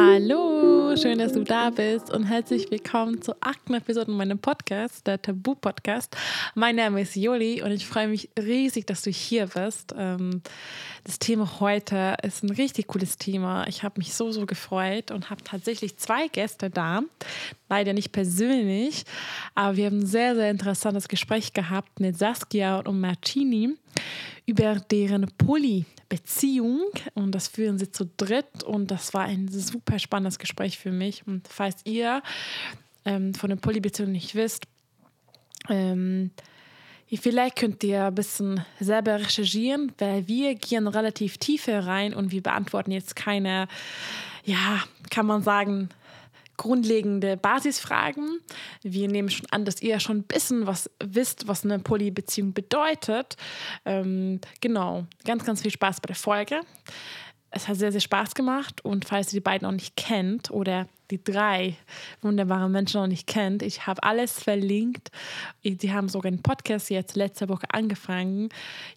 Hallo, schön, dass du da bist und herzlich willkommen zur achten Episode meinem Podcast, der Tabu-Podcast. Mein Name ist Joli und ich freue mich riesig, dass du hier bist. Ähm, das Thema heute ist ein richtig cooles Thema. Ich habe mich so, so gefreut und habe tatsächlich zwei Gäste da. Leider nicht persönlich, aber wir haben ein sehr, sehr interessantes Gespräch gehabt mit Saskia und Martini über deren Poly Beziehung und das führen sie zu dritt und das war ein super spannendes Gespräch für mich. Und falls ihr ähm, von der Polybeziehung nicht wisst, ähm, Vielleicht könnt ihr ein bisschen selber recherchieren, weil wir gehen relativ tief rein und wir beantworten jetzt keine, ja, kann man sagen, grundlegende Basisfragen. Wir nehmen schon an, dass ihr schon ein bisschen was wisst, was eine Polybeziehung bedeutet. Ähm, genau, ganz, ganz viel Spaß bei der Folge. Es hat sehr, sehr Spaß gemacht und falls ihr die beiden noch nicht kennt oder die drei wunderbaren Menschen noch nicht kennt. Ich habe alles verlinkt. Sie haben sogar einen Podcast jetzt letzte Woche angefangen.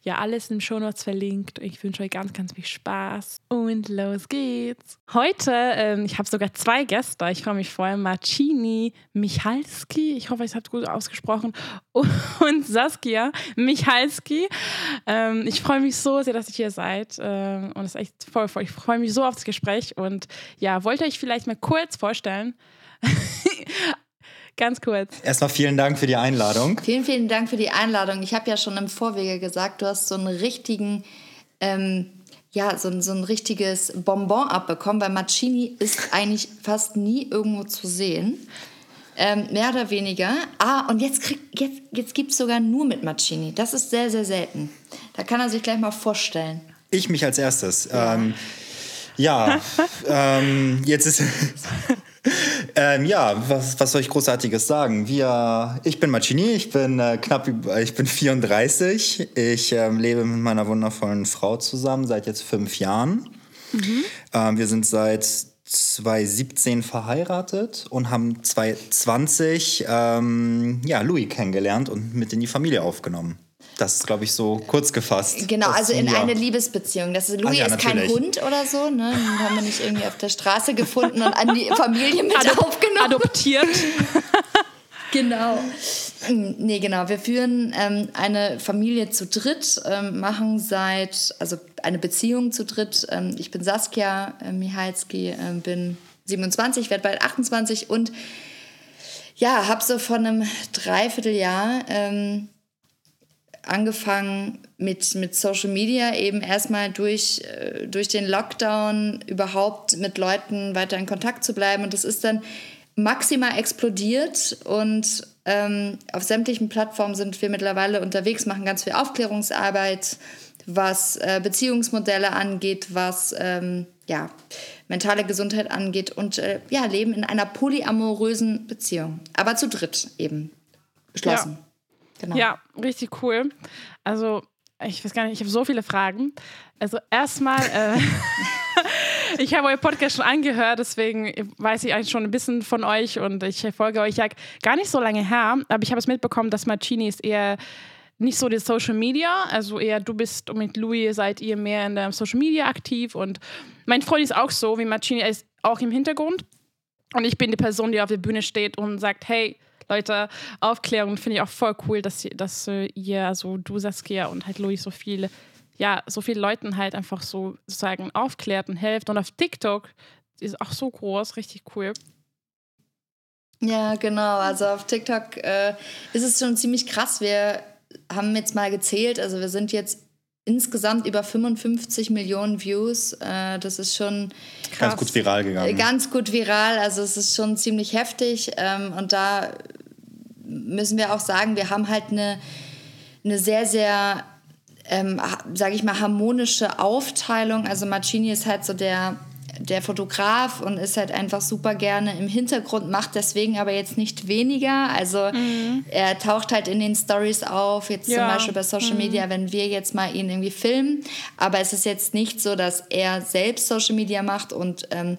Ja, alles in den Shownotes verlinkt. Ich wünsche euch ganz, ganz viel Spaß. Und los geht's. Heute, ähm, ich habe sogar zwei Gäste. Ich freue mich vor Marcini Michalski. Ich hoffe, ich habe es gut ausgesprochen. Und Saskia Michalski. Ähm, ich freue mich so sehr, dass ihr hier seid. Ähm, und es ist echt voll, voll. Ich freue mich so auf das Gespräch. Und ja, wollt ihr euch vielleicht mal kurz vorstellen? Ganz kurz. Erstmal vielen Dank für die Einladung. Vielen, vielen Dank für die Einladung. Ich habe ja schon im Vorwege gesagt, du hast so einen richtigen, ähm, ja, so, so ein richtiges Bonbon abbekommen, weil Maccini ist eigentlich fast nie irgendwo zu sehen. Ähm, mehr oder weniger. Ah, und jetzt, jetzt, jetzt gibt es sogar nur mit Maccini. Das ist sehr, sehr selten. Da kann er sich gleich mal vorstellen. Ich mich als erstes. Ja. Ähm, ja, ähm, jetzt ist. ähm, ja, was, was soll ich Großartiges sagen? Wir, ich bin Macini, ich bin äh, knapp, ich bin 34. Ich ähm, lebe mit meiner wundervollen Frau zusammen seit jetzt fünf Jahren. Mhm. Ähm, wir sind seit 2017 verheiratet und haben 2020 ähm, ja, Louis kennengelernt und mit in die Familie aufgenommen. Das ist, glaube ich, so kurz gefasst. Genau, also in ja. eine Liebesbeziehung. Das ist, Louis ja, ist kein Hund oder so, ne? Den haben wir nicht irgendwie auf der Straße gefunden und an die Familie mit Adop aufgenommen. Adoptiert. genau. Nee, genau. Wir führen ähm, eine Familie zu dritt, ähm, machen seit, also eine Beziehung zu dritt. Ähm, ich bin Saskia äh, Michalski, äh, bin 27, werde bald 28 und ja, habe so vor einem Dreivierteljahr ähm, angefangen mit, mit Social Media eben erstmal durch, äh, durch den Lockdown überhaupt mit Leuten weiter in Kontakt zu bleiben. Und das ist dann maximal explodiert und ähm, auf sämtlichen Plattformen sind wir mittlerweile unterwegs, machen ganz viel Aufklärungsarbeit, was äh, Beziehungsmodelle angeht, was ähm, ja, mentale Gesundheit angeht und äh, ja, leben in einer polyamorösen Beziehung, aber zu dritt eben beschlossen. Ja. Genau. Ja, richtig cool. Also, ich weiß gar nicht, ich habe so viele Fragen. Also, erstmal, äh, ich habe euer Podcast schon angehört, deswegen weiß ich eigentlich schon ein bisschen von euch und ich folge euch ja gar nicht so lange her, aber ich habe es mitbekommen, dass Marcini ist eher nicht so die Social Media, also eher du bist und mit Louis seid ihr mehr in der Social Media aktiv und mein Freund ist auch so, wie Marcini ist auch im Hintergrund und ich bin die Person, die auf der Bühne steht und sagt, hey, Leute, Aufklärung finde ich auch voll cool, dass, dass äh, ihr, also du Saskia und halt Louis so viele, ja, so viele Leuten halt einfach so sozusagen aufklärt und hilft. Und auf TikTok ist auch so groß, richtig cool. Ja, genau. Also auf TikTok äh, ist es schon ziemlich krass. Wir haben jetzt mal gezählt, also wir sind jetzt insgesamt über 55 Millionen Views. Äh, das ist schon krass. ganz gut viral gegangen. Ganz gut viral, also es ist schon ziemlich heftig. Ähm, und da müssen wir auch sagen, wir haben halt eine, eine sehr, sehr, ähm, sage ich mal, harmonische Aufteilung. Also Marcini ist halt so der, der Fotograf und ist halt einfach super gerne im Hintergrund, macht deswegen aber jetzt nicht weniger. Also mhm. er taucht halt in den Stories auf, jetzt ja. zum Beispiel bei Social mhm. Media, wenn wir jetzt mal ihn irgendwie filmen. Aber es ist jetzt nicht so, dass er selbst Social Media macht und ähm,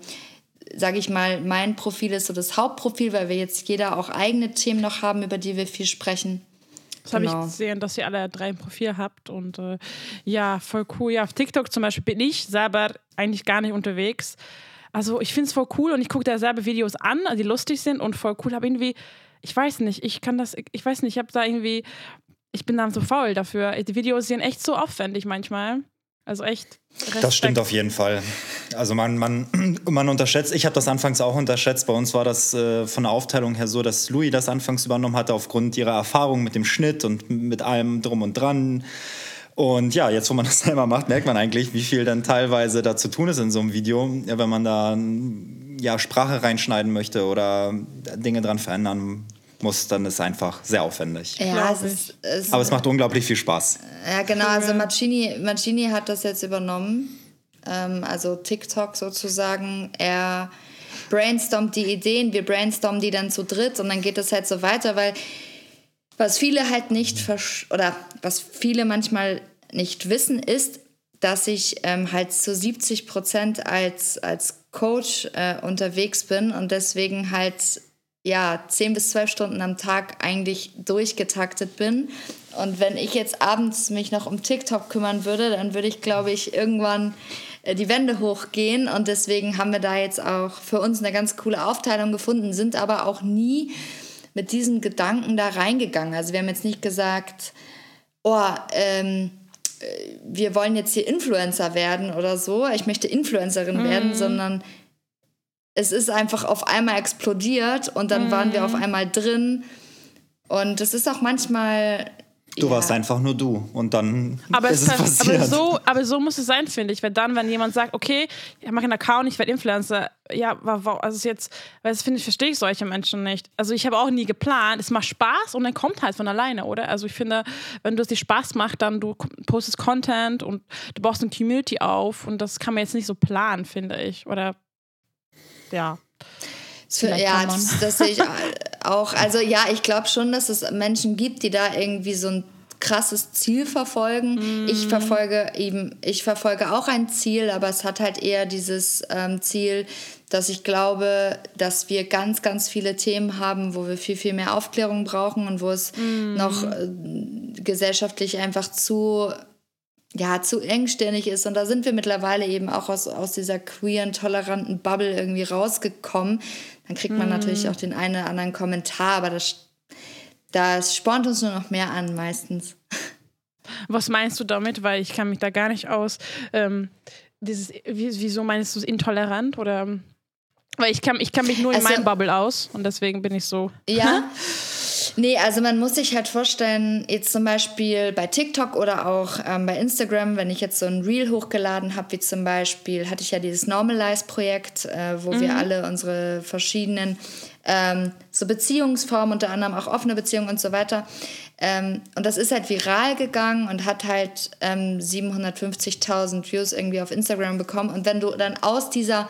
sage ich mal, mein Profil ist so das Hauptprofil, weil wir jetzt jeder auch eigene Themen noch haben, über die wir viel sprechen. Das genau. habe ich gesehen, dass ihr alle drei ein Profil habt und äh, ja, voll cool. Ja, auf TikTok zum Beispiel bin ich selber eigentlich gar nicht unterwegs. also ich finde es voll cool und ich gucke da selber Videos an, die lustig sind und voll cool, aber irgendwie, ich weiß nicht, ich kann das, ich weiß nicht, ich habe da irgendwie, ich bin dann so faul dafür. Die Videos sind echt so aufwendig manchmal. Also echt. Respekt. Das stimmt auf jeden Fall. Also man, man, man unterschätzt, ich habe das anfangs auch unterschätzt. Bei uns war das äh, von der Aufteilung her so, dass Louis das anfangs übernommen hatte aufgrund ihrer Erfahrung mit dem Schnitt und mit allem drum und dran. Und ja, jetzt wo man das selber macht, merkt man eigentlich, wie viel dann teilweise da zu tun ist in so einem Video, wenn man da ja, Sprache reinschneiden möchte oder Dinge dran verändern muss, dann ist es einfach sehr aufwendig. Ja, es ist, es Aber es macht unglaublich viel Spaß. Ja, genau. Also Mancini, Mancini hat das jetzt übernommen. Ähm, also TikTok sozusagen. Er brainstormt die Ideen, wir brainstormen die dann zu dritt und dann geht es halt so weiter, weil was viele halt nicht oder was viele manchmal nicht wissen, ist, dass ich ähm, halt zu 70 Prozent als, als Coach äh, unterwegs bin und deswegen halt ja, 10 bis 12 Stunden am Tag eigentlich durchgetaktet bin. Und wenn ich jetzt abends mich noch um TikTok kümmern würde, dann würde ich, glaube ich, irgendwann äh, die Wände hochgehen. Und deswegen haben wir da jetzt auch für uns eine ganz coole Aufteilung gefunden, sind aber auch nie mit diesen Gedanken da reingegangen. Also wir haben jetzt nicht gesagt, oh, ähm, äh, wir wollen jetzt hier Influencer werden oder so, ich möchte Influencerin mhm. werden, sondern es ist einfach auf einmal explodiert und dann mhm. waren wir auf mhm. einmal drin. Und es ist auch manchmal. Du ja. warst einfach nur du und dann aber ist es, es passiert. Aber so, aber so muss es sein, finde ich. Weil dann, wenn jemand sagt, okay, ich mache einen Account, ich werde Influencer, ja, also jetzt, weil das finde ich, verstehe ich solche Menschen nicht. Also ich habe auch nie geplant, es macht Spaß und dann kommt halt von alleine, oder? Also ich finde, wenn du es dir Spaß macht, dann du postest Content und du baust eine Community auf und das kann man jetzt nicht so planen, finde ich. Oder ja. ja, das, das sehe ich auch. Also ja, ich glaube schon, dass es Menschen gibt, die da irgendwie so ein krasses Ziel verfolgen. Mm. Ich verfolge eben, ich verfolge auch ein Ziel, aber es hat halt eher dieses ähm, Ziel, dass ich glaube, dass wir ganz, ganz viele Themen haben, wo wir viel, viel mehr Aufklärung brauchen und wo es mm. noch äh, gesellschaftlich einfach zu ja, zu engstirnig ist. Und da sind wir mittlerweile eben auch aus, aus dieser queeren, toleranten Bubble irgendwie rausgekommen. Dann kriegt man mm. natürlich auch den einen oder anderen Kommentar, aber das, das spornt uns nur noch mehr an meistens. Was meinst du damit? Weil ich kann mich da gar nicht aus. Ähm, dieses, wieso meinst du es intolerant? Oder weil ich kann, ich kann mich nur in also, meinem Bubble aus und deswegen bin ich so. Ja. Nee, also man muss sich halt vorstellen, jetzt zum Beispiel bei TikTok oder auch ähm, bei Instagram, wenn ich jetzt so ein Reel hochgeladen habe, wie zum Beispiel, hatte ich ja dieses Normalize-Projekt, äh, wo mhm. wir alle unsere verschiedenen ähm, so Beziehungsformen, unter anderem auch offene Beziehungen und so weiter. Ähm, und das ist halt viral gegangen und hat halt 750.000 ähm, Views irgendwie auf Instagram bekommen. Und wenn du dann aus dieser,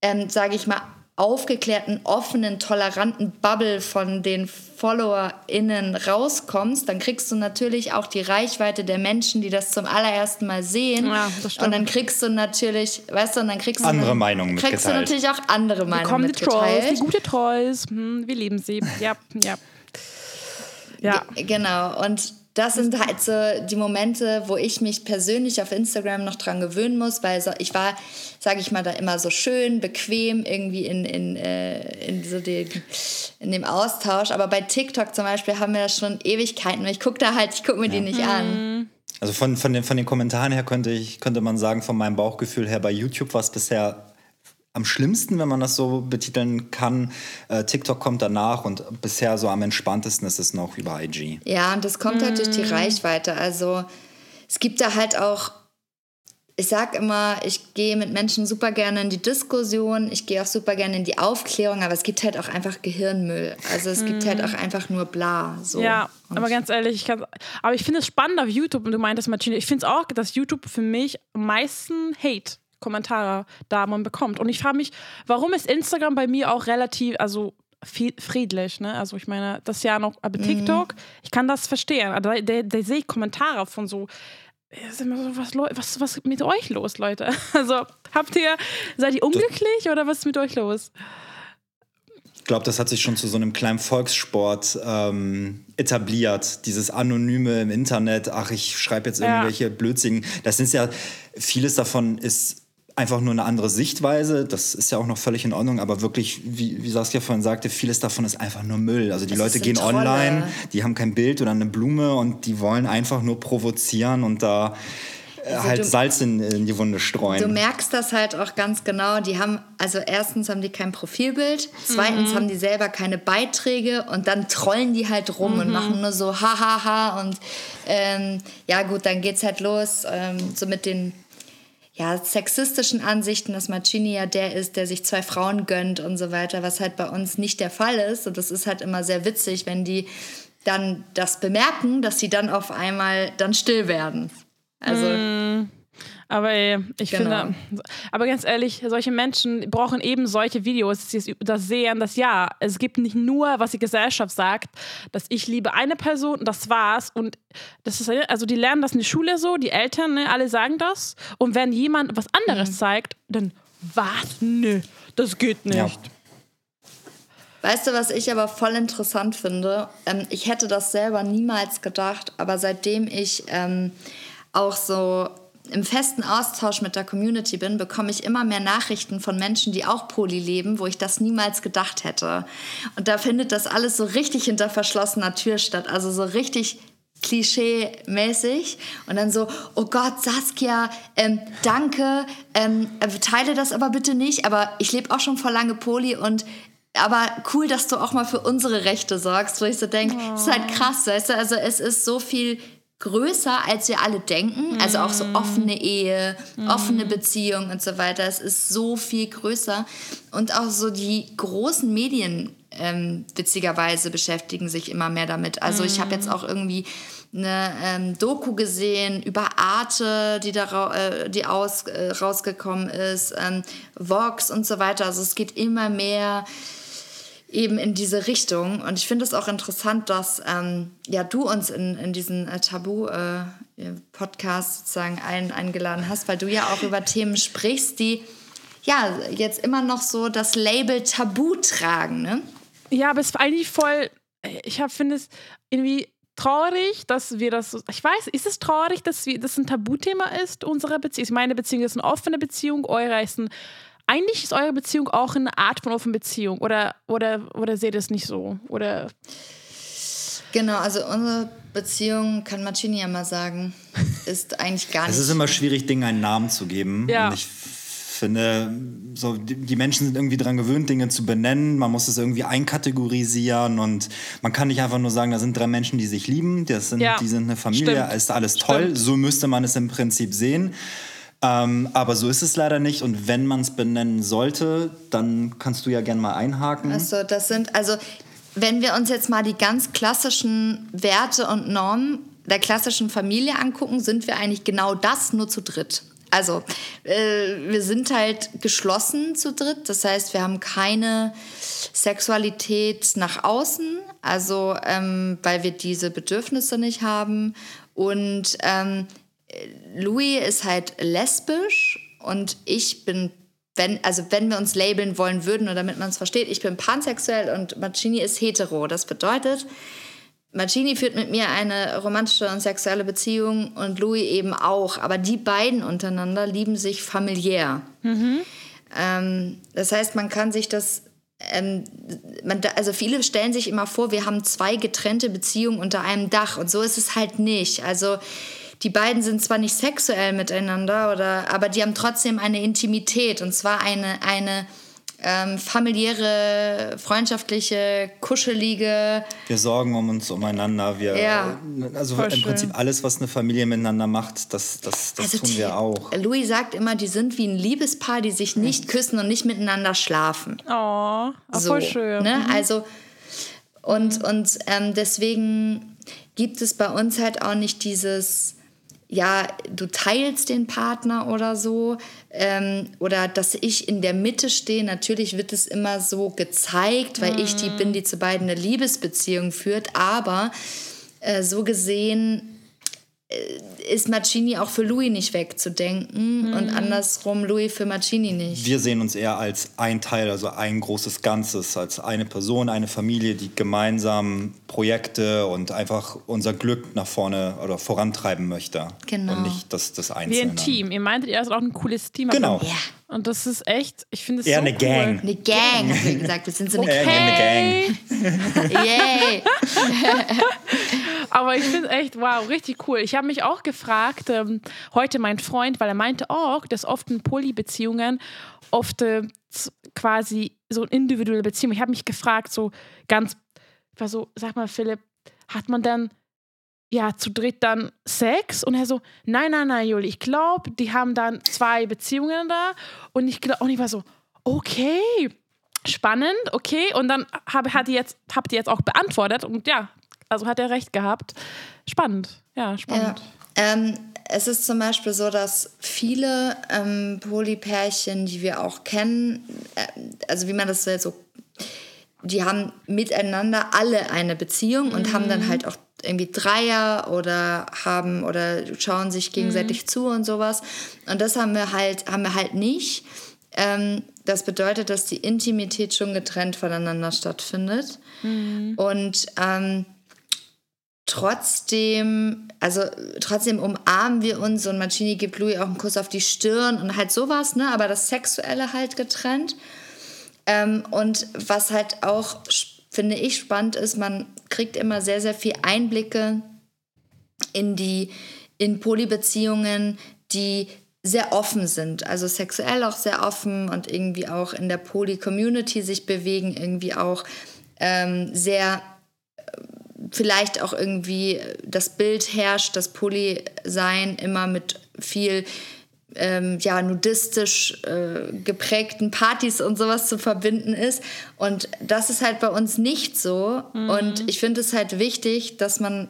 ähm, sage ich mal, aufgeklärten, offenen, toleranten Bubble von den FollowerInnen rauskommst, dann kriegst du natürlich auch die Reichweite der Menschen, die das zum allerersten Mal sehen. Ja, und dann kriegst du natürlich, weißt du, und dann kriegst du andere Meinungen kriegst du natürlich auch andere Meinungen kommen die Trolls, die gute Trolls, hm, wir lieben sie. Ja, ja. Ja. Genau. Und das sind halt so die Momente, wo ich mich persönlich auf Instagram noch dran gewöhnen muss, weil so, ich war, sage ich mal, da immer so schön, bequem irgendwie in, in, äh, in, so den, in dem Austausch. Aber bei TikTok zum Beispiel haben wir das schon Ewigkeiten. Ich gucke da halt, ich gucke mir ja. die nicht an. Mhm. Also von, von, den, von den Kommentaren her könnte, ich, könnte man sagen, von meinem Bauchgefühl her, bei YouTube war es bisher am schlimmsten, wenn man das so betiteln kann. Äh, TikTok kommt danach und bisher so am entspanntesten ist es noch über IG. Ja, und das kommt halt durch die mm. Reichweite. Also es gibt da halt auch, ich sag immer, ich gehe mit Menschen super gerne in die Diskussion, ich gehe auch super gerne in die Aufklärung, aber es gibt halt auch einfach Gehirnmüll. Also es mm. gibt halt mm. auch einfach nur bla. So. Ja, und aber ganz ehrlich, ich kann, aber ich finde es spannend auf YouTube und du meintest, Martine, ich finde es auch, dass YouTube für mich am meisten Hate Kommentare da man bekommt. Und ich frage mich, warum ist Instagram bei mir auch relativ, also friedlich, ne? Also ich meine, das ja noch, aber TikTok, mhm. ich kann das verstehen. Da, da, da sehe ich Kommentare von so, was, was, was mit euch los, Leute? Also habt ihr, seid ihr unglücklich oder was ist mit euch los? Ich glaube, das hat sich schon zu so einem kleinen Volkssport ähm, etabliert. Dieses Anonyme im Internet, ach, ich schreibe jetzt irgendwelche ja. Blödsinnigen. Das sind ja, vieles davon ist einfach nur eine andere Sichtweise. Das ist ja auch noch völlig in Ordnung, aber wirklich, wie, wie Saskia vorhin sagte, vieles davon ist einfach nur Müll. Also die Das Leute gehen Trolle. online, die haben kein Bild oder eine Blume und die wollen einfach nur provozieren und da äh, Also halt du- Salz in, in die Wunde streuen. Du merkst das halt auch ganz genau. Die haben, also erstens haben die kein Profilbild, zweitens haben die selber keine Beiträge und dann trollen die halt rum und machen nur so ha ha ha und ähm, ja gut, dann geht's halt los ähm, so mit den ja, sexistischen Ansichten, dass Marcini ja der ist, der sich zwei Frauen gönnt und so weiter, was halt bei uns nicht der Fall ist. Und das ist halt immer sehr witzig, wenn die dann das bemerken, dass sie dann auf einmal dann still werden. Also Aber ey, ich Genau. finde, aber ganz ehrlich, solche Menschen brauchen eben solche Videos, die es- das sehen, dass ja, es gibt nicht nur, was die Gesellschaft sagt, dass ich liebe eine Person, das war's. Und das ist, also die lernen das in der Schule so, die Eltern, ne, alle sagen das. Und wenn jemand was anderes Mhm. zeigt, dann was? Nö, das geht nicht. Ja. Weißt du, was ich aber voll interessant finde? Ähm, ich hätte das selber niemals gedacht, aber seitdem ich ähm, auch so im festen Austausch mit der Community bin, bekomme ich immer mehr Nachrichten von Menschen, die auch Poly leben, wo ich das niemals gedacht hätte. Und da findet das alles so richtig hinter verschlossener Tür statt, also so richtig klischee-mäßig. Und dann so, oh Gott, Saskia, ähm, danke, ähm, äh, teile das aber bitte nicht, aber ich lebe auch schon vor lange Poly und aber cool, dass du auch mal für unsere Rechte sorgst, wo ich so denke, das ist halt krass, weißt du, also es ist so viel größer, als wir alle denken, also auch so offene Ehe, offene Beziehung und so weiter, es ist so viel größer. Und auch so die großen Medien ähm, witzigerweise beschäftigen sich immer mehr damit. Also ich habe jetzt auch irgendwie eine ähm, Doku gesehen über Arte, die da äh, die aus, äh, rausgekommen ist, ähm, Vox und so weiter. Also es geht immer mehr eben in diese Richtung. Und ich finde es auch interessant, dass ähm, ja, du uns in, in diesen äh, Tabu-Podcast sozusagen ein, eingeladen hast, weil du ja auch über Themen sprichst, die ja jetzt immer noch so das Label Tabu tragen. Ne? Ja, aber es ist eigentlich voll, ich finde es irgendwie traurig, dass wir das ich weiß, ist es traurig, dass das ein Tabuthema ist, unsere Beziehung? Meine Beziehung ist eine offene Beziehung, eure ist ein, eigentlich ist eure Beziehung auch eine Art von offene Beziehung oder, oder, oder seht ihr es nicht so? Oder, Genau, also unsere Beziehung, kann Marcini ja mal sagen, ist eigentlich gar Es nicht. ist immer schwierig, Dingen einen Namen zu geben. Ja. Und ich finde, so, die, die Menschen sind irgendwie daran gewöhnt, Dinge zu benennen. Man muss es irgendwie einkategorisieren und man kann nicht einfach nur sagen, da sind drei Menschen, die sich lieben, das sind, Ja. die sind eine Familie, Stimmt. ist alles toll. Stimmt. So müsste man es im Prinzip sehen. Ähm, aber so ist es leider nicht. Und wenn man es benennen sollte, dann kannst du ja gerne mal einhaken. Also das sind, also wenn wir uns jetzt mal die ganz klassischen Werte und Normen der klassischen Familie angucken, sind wir eigentlich genau das nur zu dritt. Also äh, wir sind halt geschlossen zu dritt, das heißt, wir haben keine Sexualität nach außen, also ähm, weil wir diese Bedürfnisse nicht haben. Und ähm, Louis ist halt lesbisch und ich bin, wenn, also wenn wir uns labeln wollen würden oder damit man es versteht, ich bin pansexuell und Marcini ist hetero. Das bedeutet, Marcini führt mit mir eine romantische und sexuelle Beziehung und Louis eben auch. Aber die beiden untereinander lieben sich familiär. Ähm, das heißt, man kann sich das. Ähm, man, also viele stellen sich immer vor, wir haben zwei getrennte Beziehungen unter einem Dach und so ist es halt nicht. Also die beiden sind zwar nicht sexuell miteinander, oder, aber die haben trotzdem eine Intimität und zwar eine, eine ähm, familiäre, freundschaftliche, kuschelige. Wir sorgen um uns umeinander. Wir, Ja. also im schön. Prinzip alles, was eine Familie miteinander macht, das, das, das tun Also die- wir auch. Louis sagt immer, die sind wie ein Liebespaar, die sich nicht küssen und nicht miteinander schlafen. oh, ah, voll schön. Ne? Also, und, und ähm, deswegen gibt es bei uns halt auch nicht dieses, ja, du teilst den Partner oder so, ähm, oder dass ich in der Mitte stehe. Natürlich wird es immer so gezeigt, weil ich die bin, die zu beiden eine Liebesbeziehung führt, aber äh, so gesehen ist Mancini auch für Louis nicht wegzudenken und andersrum Louis für Mancini nicht. Wir sehen uns eher als ein Teil, also ein großes Ganzes, als eine Person, eine Familie, die gemeinsam Projekte und einfach unser Glück nach vorne oder vorantreiben möchte. Genau. Und nicht das, das Wie Einzelne. ein Team. Ihr meintet, ihr seid auch ein cooles Team. Genau. Ja, Und das ist echt, ich finde es Eher so eine cool. Gang. eine Gang, haben wir gesagt. Wir sind so eine Äh, Hey. eine Gang. Yay! Aber ich finde echt, wow, richtig cool. Ich habe mich auch gefragt, ähm, heute mein Freund, weil er meinte auch, dass oft in Polybeziehungen oft äh, quasi so individuelle Beziehungen. Ich habe mich gefragt, so ganz, war so, sag mal, Philipp, hat man dann ja zu dritt dann Sex? Und er so, nein, nein, nein, Juli, ich glaube, die haben dann zwei Beziehungen da. Und ich glaube, und ich war so, okay. Spannend, okay. Und dann habe, hat die jetzt, habt ihr jetzt auch beantwortet. Und ja, also hat er recht gehabt. Spannend, ja, Ja. spannend. Ähm, es ist zum Beispiel so, dass viele ähm, Polypärchen, die wir auch kennen, äh, also wie man das so, die haben miteinander alle eine Beziehung und haben dann halt auch irgendwie Dreier oder haben oder schauen sich gegenseitig zu und sowas. Und das haben wir halt, haben wir halt nicht. Ähm, das bedeutet, dass die Intimität schon getrennt voneinander stattfindet. Und ähm, trotzdem, also trotzdem umarmen wir uns und Mancini gibt Louis auch einen Kuss auf die Stirn und halt sowas, ne? Aber das Sexuelle halt getrennt. Ähm, und was halt auch, finde ich, spannend ist, man kriegt immer sehr, sehr viel Einblicke in die, in Polybeziehungen, die sehr offen sind, also sexuell auch sehr offen und irgendwie auch in der Poly-Community sich bewegen, irgendwie auch ähm, sehr vielleicht auch irgendwie das Bild herrscht, dass Poly-Sein immer mit viel ähm, ja, nudistisch äh, geprägten Partys und sowas zu verbinden ist. Und das ist halt bei uns nicht so. Und ich finde es halt wichtig, dass man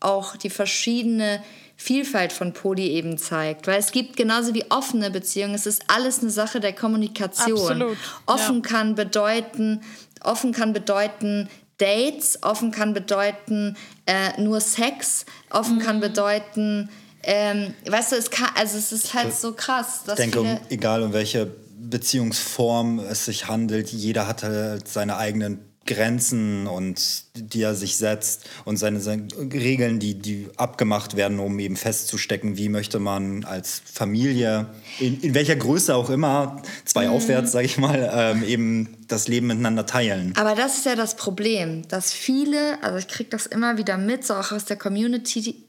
auch die verschiedene Vielfalt von Poly eben zeigt. Weil es gibt genauso wie offene Beziehungen, es ist alles eine Sache der Kommunikation. Absolut, Offen ja. kann bedeuten, offen kann bedeuten Dates, offen kann bedeuten äh, nur Sex, offen kann bedeuten, ähm, weißt du, es kann, also es ist halt so krass, Ich denke, um, egal um welche Beziehungsform es sich handelt, jeder hat halt seine eigenen Grenzen und die er sich setzt und seine, seine Regeln, die, die abgemacht werden, um eben festzustecken, wie möchte man als Familie, in, in welcher Größe auch immer, zwei aufwärts, sage ich mal, ähm, eben das Leben miteinander teilen. Aber das ist ja das Problem, dass viele, also ich kriege das immer wieder mit, so auch aus der Community, die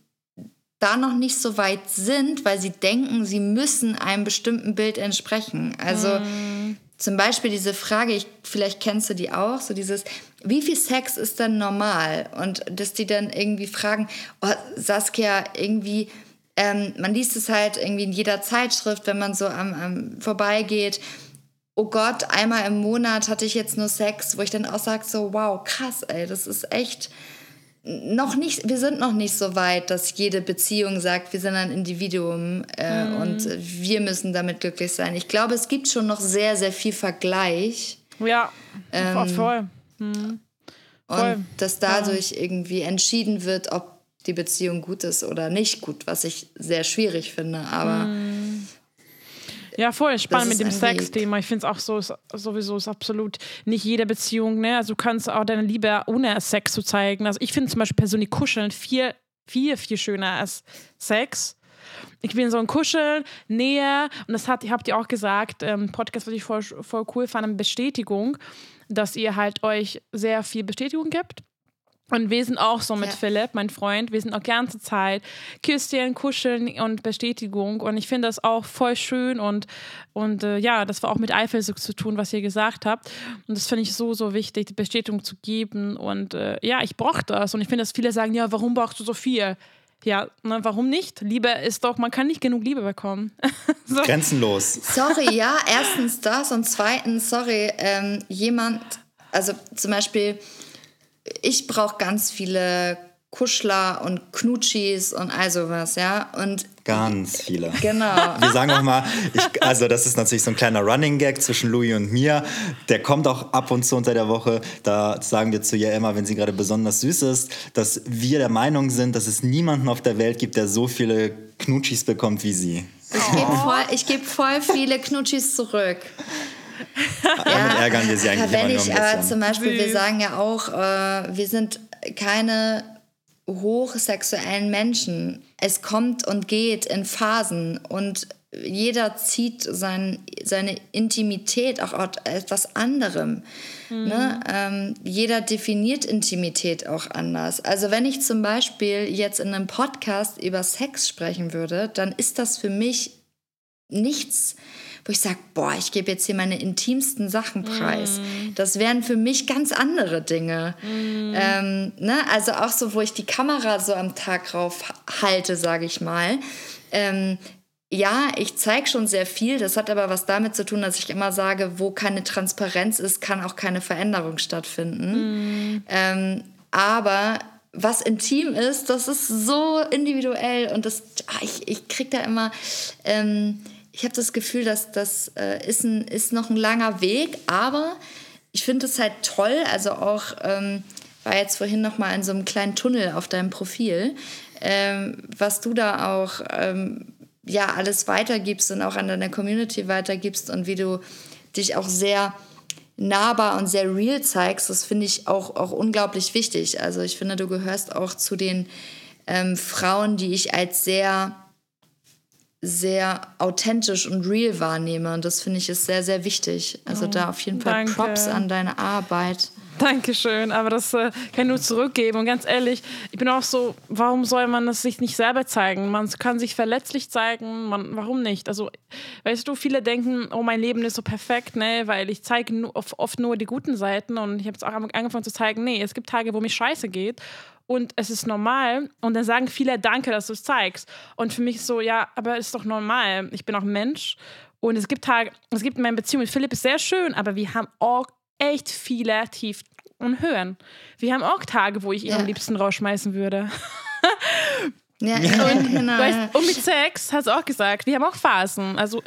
da noch nicht so weit sind, weil sie denken, sie müssen einem bestimmten Bild entsprechen. Also zum Beispiel diese Frage, ich, vielleicht kennst du die auch, so dieses, wie viel Sex ist denn normal? Und dass die dann irgendwie fragen, oh, Saskia, irgendwie, ähm, man liest es halt irgendwie in jeder Zeitschrift, wenn man so am, am vorbeigeht, oh Gott, einmal im Monat hatte ich jetzt nur Sex, wo ich dann auch sage, so, wow, krass, ey, das ist echt noch nicht, wir sind noch nicht so weit, dass jede Beziehung sagt, wir sind ein Individuum äh, und wir müssen damit glücklich sein. Ich glaube, es gibt schon noch sehr, sehr viel Vergleich Ja, Ähm, voll. Voll. und dass dadurch irgendwie entschieden wird, ob die Beziehung gut ist oder nicht gut, was ich sehr schwierig finde. Aber Ja, voll spannend mit dem. Sex-Thema. Ich finde es auch so, ist, sowieso ist absolut nicht jede Beziehung, ne? Also du kannst auch deine Liebe ohne Sex zu zeigen. Also ich finde zum Beispiel persönlich Kuscheln viel, viel, viel schöner als Sex. Ich bin so ein Kuscheln, Nähe und das hat, habt ihr auch gesagt, ähm, Podcast, was ich voll, voll cool fand, Bestätigung, dass ihr halt euch sehr viel Bestätigung gibt. Und wir sind auch so mit Ja. Philipp, mein Freund, wir sind auch ganze Zeit Küsschen, Kuscheln und Bestätigung. Und ich finde das auch voll schön und, und äh, ja, das war auch mit Eifersucht zu tun, was ihr gesagt habt. Und das finde ich so, so wichtig, die Bestätigung zu geben. Und äh, ja, ich brauche das. Und ich finde, dass viele sagen, ja, warum brauchst du so viel? Ja, ne, warum nicht? Liebe ist doch, man kann nicht genug Liebe bekommen. so. Grenzenlos. Sorry, ja, erstens das und zweitens, sorry, ähm, jemand, also zum Beispiel, ich brauche ganz viele Kuschler und Knutschis und all sowas, ja. Und Ganz viele. Genau. Wir sagen auch mal, ich, also das ist natürlich so ein kleiner Running Gag zwischen Louis und mir. Der kommt auch ab und zu unter der Woche. Da sagen wir zu ihr immer, wenn sie gerade besonders süß ist, dass wir der Meinung sind, dass es niemanden auf der Welt gibt, der so viele Knutschis bekommt wie sie. Ich gebe voll, geb voll viele Knutschis zurück. Damit ärgern wir sie eigentlich wenn immer nur ich ein aber bisschen. zum Beispiel, wir sagen ja auch, äh, wir sind keine hochsexuellen Menschen. Es kommt und geht in Phasen und jeder zieht sein, seine Intimität auch aus etwas anderem. Ne? Ähm, jeder definiert Intimität auch anders. Also wenn ich zum Beispiel jetzt in einem Podcast über Sex sprechen würde, dann ist das für mich nichts, wo ich sage, boah, ich gebe jetzt hier meine intimsten Sachen preis. Das wären für mich ganz andere Dinge. Ähm, ne? Also auch so, wo ich die Kamera so am Tag rauf halte, sage ich mal. Ähm, ja, ich zeige schon sehr viel. Das hat aber was damit zu tun, dass ich immer sage, wo keine Transparenz ist, kann auch keine Veränderung stattfinden. Ähm, aber was intim ist, das ist so individuell und das, ah, ich, ich kriege da immer, ähm, ich habe das Gefühl, dass das äh, ist, ein, ist noch ein langer Weg, aber ich finde es halt toll, also auch, ähm, war jetzt vorhin noch mal in so einem kleinen Tunnel auf deinem Profil, ähm, was du da auch ähm, ja alles weitergibst und auch an deiner Community weitergibst und wie du dich auch sehr nahbar und sehr real zeigst, das finde ich auch, auch unglaublich wichtig. Also ich finde, du gehörst auch zu den ähm, Frauen, die ich als sehr, sehr authentisch und real wahrnehme. Und das finde ich ist sehr, sehr wichtig. Also da auf jeden Fall danke. Props an deine Arbeit. Dankeschön, aber das äh, kann ich nur zurückgeben. Und ganz ehrlich, ich bin auch so, warum soll man das sich nicht selber zeigen? Man kann sich verletzlich zeigen, man, warum nicht? Also, weißt du, viele denken, oh, mein Leben ist so perfekt, ne, weil ich zeige oft, nur die guten Seiten und ich habe jetzt auch angefangen zu zeigen, nee, es gibt Tage, wo mir scheiße geht und es ist normal und dann sagen viele, danke, dass du es zeigst. Und für mich ist so, ja, aber es ist doch normal, ich bin auch Mensch und es gibt Tage, es gibt meine Beziehung mit Philipp ist sehr schön, aber wir haben auch echt viele Tief und Höhen. Wir haben auch Tage, wo ich ihn Ja. am liebsten rausschmeißen würde. Ja, ja. genau. Weißt, und mit Sex hast du auch gesagt, wir haben auch Phasen. Also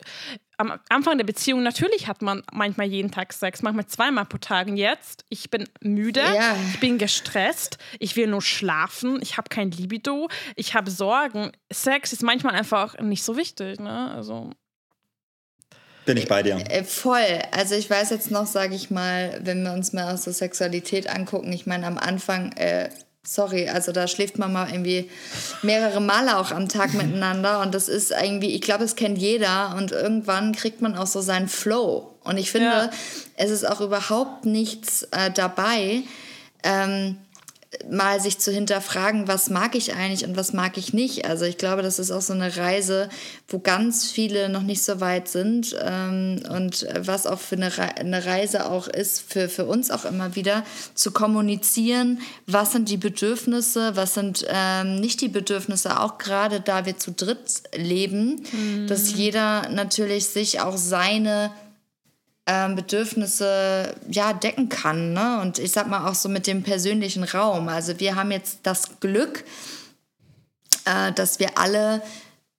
am Anfang der Beziehung, natürlich hat man manchmal jeden Tag Sex, manchmal zweimal pro Tag. Und jetzt, ich bin müde, Ja. ich bin gestresst, ich will nur schlafen, ich habe kein Libido, ich habe Sorgen. Sex ist manchmal einfach nicht so wichtig. Ne? Also, Bin ich bei dir. Äh, Voll. Also ich weiß jetzt noch, sage ich mal, wenn wir uns mal aus der Sexualität angucken, ich meine am Anfang, äh, sorry, also da schläft man mal irgendwie mehrere Male auch am Tag miteinander und das ist irgendwie, ich glaube, es kennt jeder und irgendwann kriegt man auch so seinen Flow. Und ich finde, Ja. es ist auch überhaupt nichts äh, dabei, ähm, mal sich zu hinterfragen, was mag ich eigentlich und was mag ich nicht. Also ich glaube, das ist auch so eine Reise, wo ganz viele noch nicht so weit sind ähm, und was auch für eine, Re eine Reise auch ist, für, für uns auch immer wieder zu kommunizieren, was sind die Bedürfnisse, was sind ähm, nicht die Bedürfnisse, auch gerade da wir zu dritt leben, dass jeder natürlich sich auch seine ähm, Bedürfnisse ja decken kann. Ne? Und ich sag mal auch so mit dem persönlichen Raum. Also wir haben jetzt das Glück, äh, dass wir alle,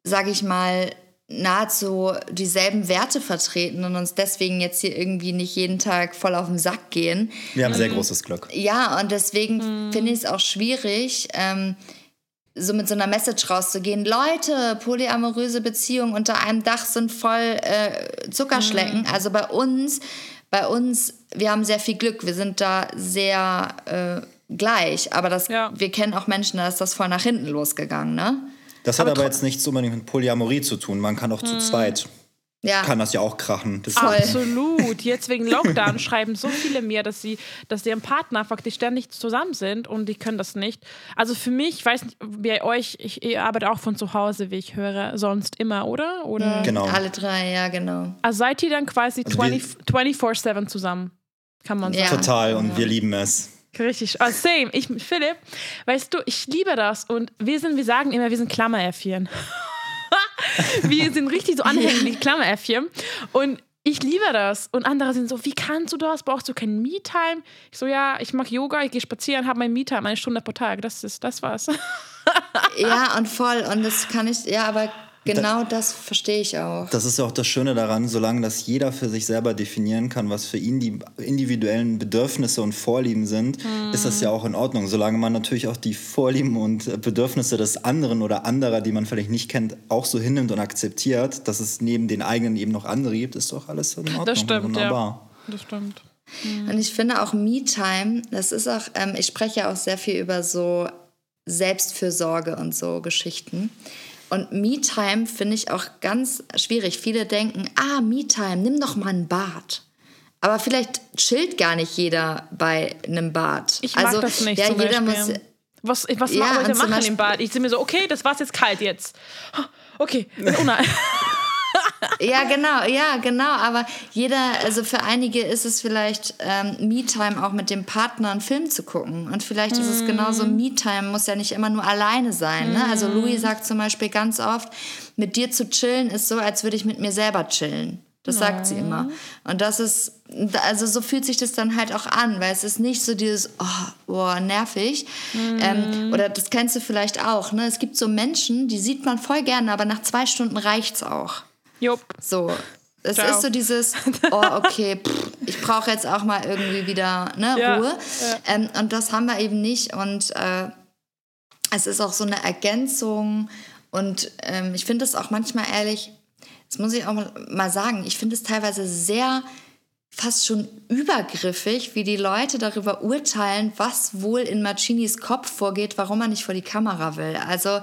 sage ich mal, nahezu dieselben Werte vertreten und uns deswegen jetzt hier irgendwie nicht jeden Tag voll auf den Sack gehen. Wir haben sehr großes Glück. Ja, und deswegen finde ich es auch schwierig, ähm, so mit so einer Message rauszugehen. Leute, polyamoröse Beziehungen unter einem Dach sind voll äh, Zuckerschlecken. Also bei uns, bei uns, wir haben sehr viel Glück. Wir sind da sehr äh, gleich. Aber das, Ja. wir kennen auch Menschen, da ist das voll nach hinten losgegangen, ne? Das hat aber, jetzt nichts unbedingt mit Polyamorie zu tun. Man kann auch zu zweit, Ja. kann das ja auch krachen. Das. Absolut. Jetzt wegen Lockdown schreiben so viele mir, dass sie, dass deren Partner faktisch ständig zusammen sind und die können das nicht. Also für mich, ich weiß nicht, bei euch, ich, ihr arbeitet auch von zu Hause, wie ich höre, sonst immer, oder? Oder? Genau. Alle drei, ja, genau. Also seid ihr dann quasi Also wir- 20 24-7 zusammen? Kann man Ja. sagen. Total und wir lieben es. Richtig. Ah, same. Ich, Philipp, weißt du, ich liebe das und wir sind, wir sagen immer, wir sind Klammeräffchen. Wir sind richtig so anhänglich, Klammeräffchen. Und ich liebe das. Und andere sind so, wie kannst du das? Brauchst du keinen Me-Time? Ich so, ja, ich mache Yoga, ich gehe spazieren, habe mein Me-Time eine Stunde pro Tag. Das ist, das war's. Ja, und voll. Und das kann ich, ja, aber genau das verstehe ich auch. Das ist ja auch das Schöne daran, solange das jeder für sich selber definieren kann, was für ihn die individuellen Bedürfnisse und Vorlieben sind, mhm. ist das ja auch in Ordnung. Solange man natürlich auch die Vorlieben und Bedürfnisse des anderen oder anderer, die man vielleicht nicht kennt, auch so hinnimmt und akzeptiert, dass es neben den eigenen eben noch andere gibt, ist doch alles in Ordnung. Das stimmt, Wunderbar. ja. Das stimmt. Mhm. Und ich finde auch Me-Time, das ist auch, ähm, ich spreche ja auch sehr viel über so Selbstfürsorge und so Geschichten. Und Me-Time finde ich auch ganz schwierig. Viele denken, ah, Me-Time, nimm doch mal ein Bad. Aber vielleicht chillt gar nicht jeder bei einem Bad. Ich mag also, das nicht. Ja, jeder muss. Was, was ja, Leute machen im Bad? Ich sehe mir so, okay, das Wasser ist kalt jetzt. Okay, oh nein. ja, genau, ja, genau. Aber jeder, also für einige ist es vielleicht ähm, Me-Time auch mit dem Partner einen Film zu gucken. Und vielleicht mm. ist es genauso, mm. Me-Time muss ja nicht immer nur alleine sein. Ne? Also mm. Louis sagt zum Beispiel ganz oft, mit dir zu chillen ist so, als würde ich mit mir selber chillen. Das ja. sagt sie immer. Und das ist, also so fühlt sich das dann halt auch an, weil es ist nicht so dieses, oh, boah, nervig. Mhm. Ähm, oder das kennst du vielleicht auch. Ne? Es gibt so Menschen, die sieht man voll gerne, aber nach zwei Stunden reicht es auch. Jupp. So. Es Ciao. ist so dieses, oh, okay, pff, ich brauche jetzt auch mal irgendwie wieder ne, ja. Ruhe. Ja. Ähm, und das haben wir eben nicht. Und äh, es ist auch so eine Ergänzung. Und ähm, ich finde es auch manchmal ehrlich, das muss ich auch mal sagen, ich finde es teilweise sehr fast schon übergriffig, wie die Leute darüber urteilen, was wohl in Macinis Kopf vorgeht, warum er nicht vor die Kamera will. Also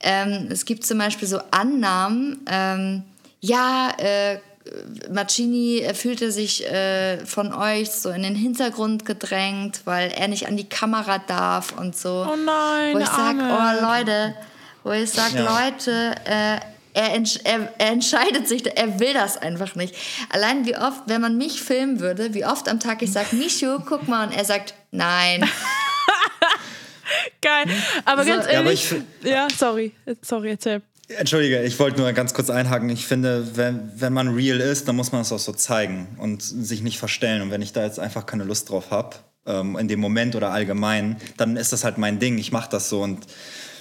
ähm, es gibt zum Beispiel so Annahmen, ähm, ja, äh, Maccini fühlte sich äh, von euch so in den Hintergrund gedrängt, weil er nicht an die Kamera darf und so. Oh nein, Wo ich sage, oh Leute, wo ich sage, ja. Leute, äh, er, er, er, entscheidet sich, er will das einfach nicht. Allein wie oft, wenn man mich filmen würde, wie oft am Tag ich sage, Michu, guck mal, und er sagt, nein. Geil. Aber so, ganz ehrlich. Ja, ja, sorry. Sorry, erzähl. Entschuldige, ich wollte nur ganz kurz einhaken. Ich finde, wenn, wenn man real ist, dann muss man es auch so zeigen und sich nicht verstellen. Und wenn ich da jetzt einfach keine Lust drauf habe, ähm, in dem Moment oder allgemein, dann ist das halt mein Ding. Ich mache das so und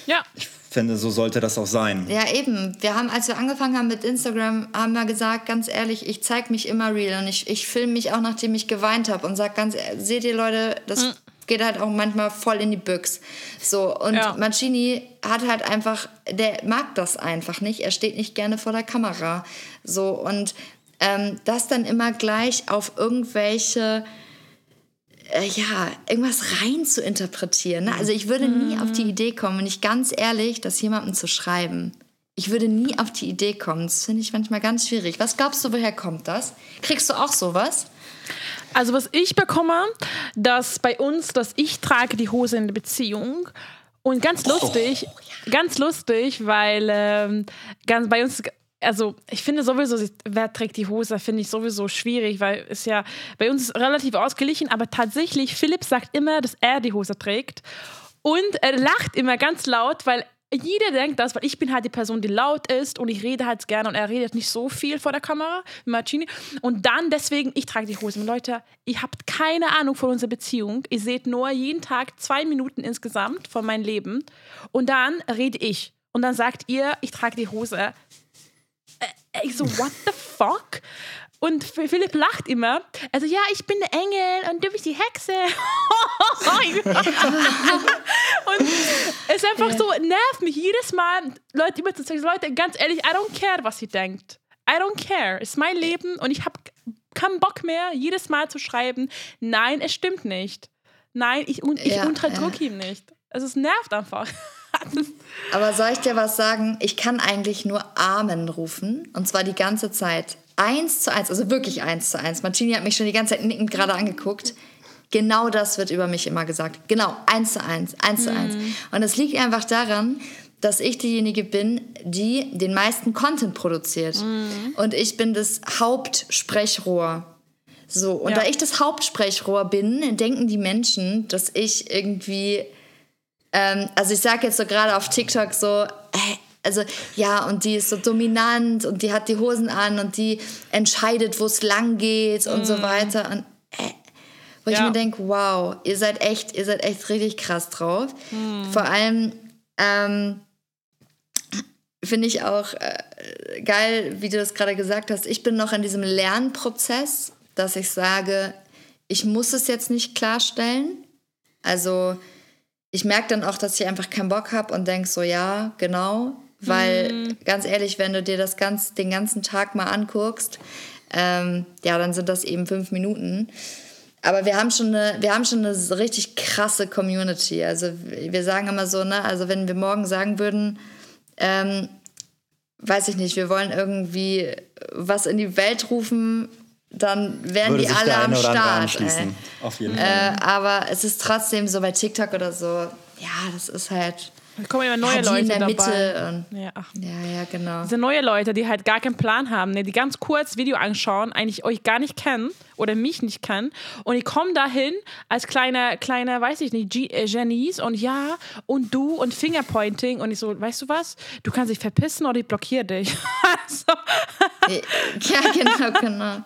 ja. ich finde, so sollte das auch sein. Ja, eben. Wir haben, als wir angefangen haben mit Instagram, haben wir gesagt, ganz ehrlich, ich zeige mich immer real und ich, ich filme mich auch, nachdem ich geweint habe und sage ganz, seht ihr Leute, das mhm geht halt auch manchmal voll in die Büchs. So, und ja. Mancini hat halt einfach, der mag das einfach nicht. Er steht nicht gerne vor der Kamera. So, und ähm, das dann immer gleich auf irgendwelche äh, ja, irgendwas rein zu interpretieren. Ne? Also ich würde nie auf die mhm. Idee kommen, wenn ich ganz ehrlich, das jemandem zu schreiben. Ich würde nie auf die Idee kommen. Das finde ich manchmal ganz schwierig. Was glaubst du, woher kommt das? Kriegst du auch sowas? Also was ich bekomme, dass bei uns, dass ich trage die Hose in der Beziehung. Und ganz lustig, oh, ja. ganz lustig, weil ähm, ganz bei uns also ich finde sowieso, wer trägt die Hose, finde ich sowieso schwierig, weil es ja bei uns relativ ausgeglichen, aber tatsächlich, Philipp sagt immer, dass er die Hose trägt. Und er lacht immer ganz laut, weil jeder denkt das, weil ich bin halt die Person, die laut ist und ich rede halt gerne und er redet nicht so viel vor der Kamera, Marcini. Und dann deswegen, ich trage die Hose. Und Leute, ihr habt keine Ahnung von unserer Beziehung. Ihr seht nur jeden Tag zwei Minuten insgesamt von meinem Leben. Und dann rede ich. Und dann sagt ihr, ich trage die Hose. Äh, ich so, what the fuck? Und Philipp lacht immer. Also, ja, ich bin der Engel und du bist die Hexe. und es ist einfach so, nervt mich jedes Mal, Leute immer zu sagen, Leute, ganz ehrlich, I don't care, was ihr denkt. I don't care. Es ist mein Leben und ich habe keinen Bock mehr, jedes Mal zu schreiben, nein, es stimmt nicht. Nein, ich, ich ja, unterdrücke ja. ihn nicht. Also, es nervt einfach. Aber soll ich dir was sagen? Ich kann eigentlich nur Amen rufen. Und zwar die ganze Zeit eins zu eins, also wirklich eins zu eins. Martini hat mich schon die ganze Zeit nickend gerade angeguckt. Genau das wird über mich immer gesagt. Genau, eins zu eins, eins mhm. zu eins. Mhm. Und es liegt einfach daran, dass ich diejenige bin, die den meisten Content produziert. Mhm. Und ich bin das Hauptsprechrohr. So, und ja. da ich das Hauptsprechrohr bin, denken die Menschen, dass ich irgendwie, ähm, also ich sage jetzt so gerade auf TikTok so, hey, also ja, und die ist so dominant und die hat die Hosen an und die entscheidet, wo es lang geht und mm. so weiter. Und äh, wo ja. ich mir denke, wow, ihr seid echt, ihr seid echt richtig krass drauf. Mm. Vor allem, ähm, finde ich auch äh, geil, wie du das gerade gesagt hast. Ich bin noch in diesem Lernprozess, dass ich sage, ich muss es jetzt nicht klarstellen. Also ich merke dann auch, dass ich einfach keinen Bock habe und denke so, ja, genau. Weil mhm. ganz ehrlich, wenn du dir das ganz, den ganzen Tag mal anguckst, ähm, ja, dann sind das eben fünf Minuten. Aber wir haben schon eine, wir haben schon eine richtig krasse Community. Also wir sagen immer so, ne, also wenn wir morgen sagen würden, ähm, weiß ich nicht, wir wollen irgendwie was in die Welt rufen, dann wären Würde die alle am Start. Auf jeden Fall. Äh, aber es ist trotzdem so bei TikTok oder so, ja, das ist halt da kommen immer neue Leute in der dabei. Mitte. ja, ja, ja, genau. Diese neue Leute, die halt gar keinen Plan haben, ne, die ganz kurz Video anschauen, eigentlich euch gar nicht kennen oder mich nicht kennen und die kommen dahin als kleine, kleine, weiß ich nicht, G äh, Genies und ja und du und Fingerpointing und ich so, weißt du was? Du kannst dich verpissen oder ich blockiere dich. so. Ja, genau, genau.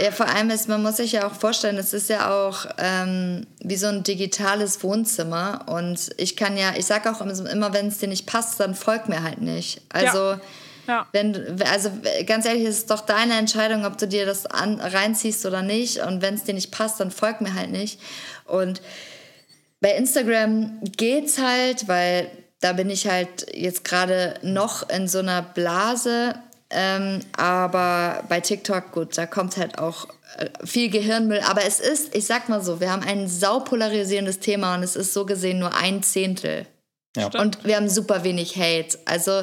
Ja, vor allem ist, man muss sich ja auch vorstellen, es ist ja auch ähm, wie so ein digitales Wohnzimmer. Und ich kann ja, ich sage auch immer, wenn es dir nicht passt, dann folg mir halt nicht. Also, ja. Ja. Wenn, also ganz ehrlich, es ist doch deine Entscheidung, ob du dir das an, reinziehst oder nicht. Und wenn es dir nicht passt, dann folg mir halt nicht. Und bei Instagram geht's halt, weil da bin ich halt jetzt gerade noch in so einer Blase ähm, aber bei TikTok, gut, da kommt halt auch äh, viel Gehirnmüll. Aber es ist, ich sag mal so, wir haben ein saupolarisierendes Thema und es ist so gesehen nur ein Zehntel. Ja. Und wir haben super wenig Hate. Also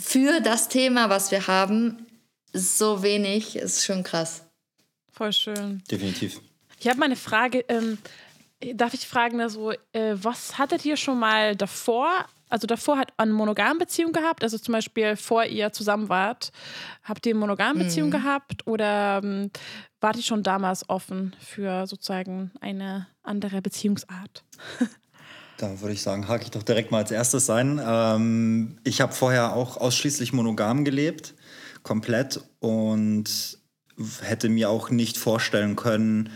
für das Thema, was wir haben, so wenig, ist schon krass. Voll schön. Definitiv. Ich habe mal eine Frage. Ähm, darf ich fragen, also, äh, was hattet ihr schon mal davor also davor hat eine monogame Beziehung gehabt, also zum Beispiel vor ihr zusammen wart, habt ihr eine monogame Beziehung mhm. gehabt oder ähm, wart ihr schon damals offen für sozusagen eine andere Beziehungsart? Da würde ich sagen, hake ich doch direkt mal als erstes ein. Ähm, ich habe vorher auch ausschließlich monogam gelebt, komplett und hätte mir auch nicht vorstellen können,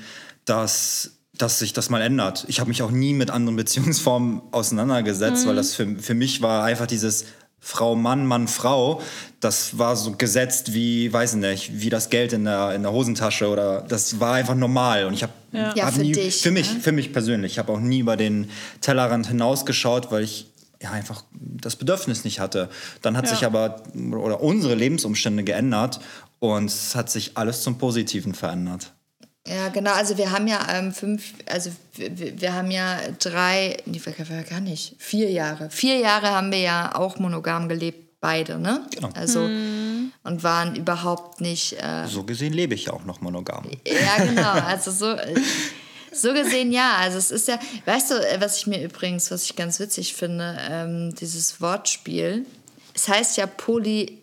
dass dass sich das mal ändert. Ich habe mich auch nie mit anderen Beziehungsformen auseinandergesetzt, mhm. weil das für, für mich war einfach dieses Frau, Mann, Mann, Frau. Das war so gesetzt wie, weiß ich nicht, wie das Geld in der, in der Hosentasche oder das war einfach normal. Und ich habe ja. ja, für nie, dich, für mich, ne? für mich persönlich, ich habe auch nie über den Tellerrand hinausgeschaut, weil ich ja, einfach das Bedürfnis nicht hatte. Dann hat ja. sich aber oder unsere Lebensumstände geändert und es hat sich alles zum Positiven verändert. Ja, genau. Also wir haben ja ähm, fünf, also wir, wir, haben ja drei, nee, gar nicht, vier Jahre. Vier Jahre haben wir ja auch monogam gelebt, beide, ne? Genau. Also hm. und waren überhaupt nicht. Äh, so gesehen lebe ich ja auch noch monogam. Ja, genau. Also so. So gesehen ja, also es ist ja, weißt du, äh, was ich mir übrigens, was ich ganz witzig finde, ähm, dieses Wortspiel, es heißt ja Polyamor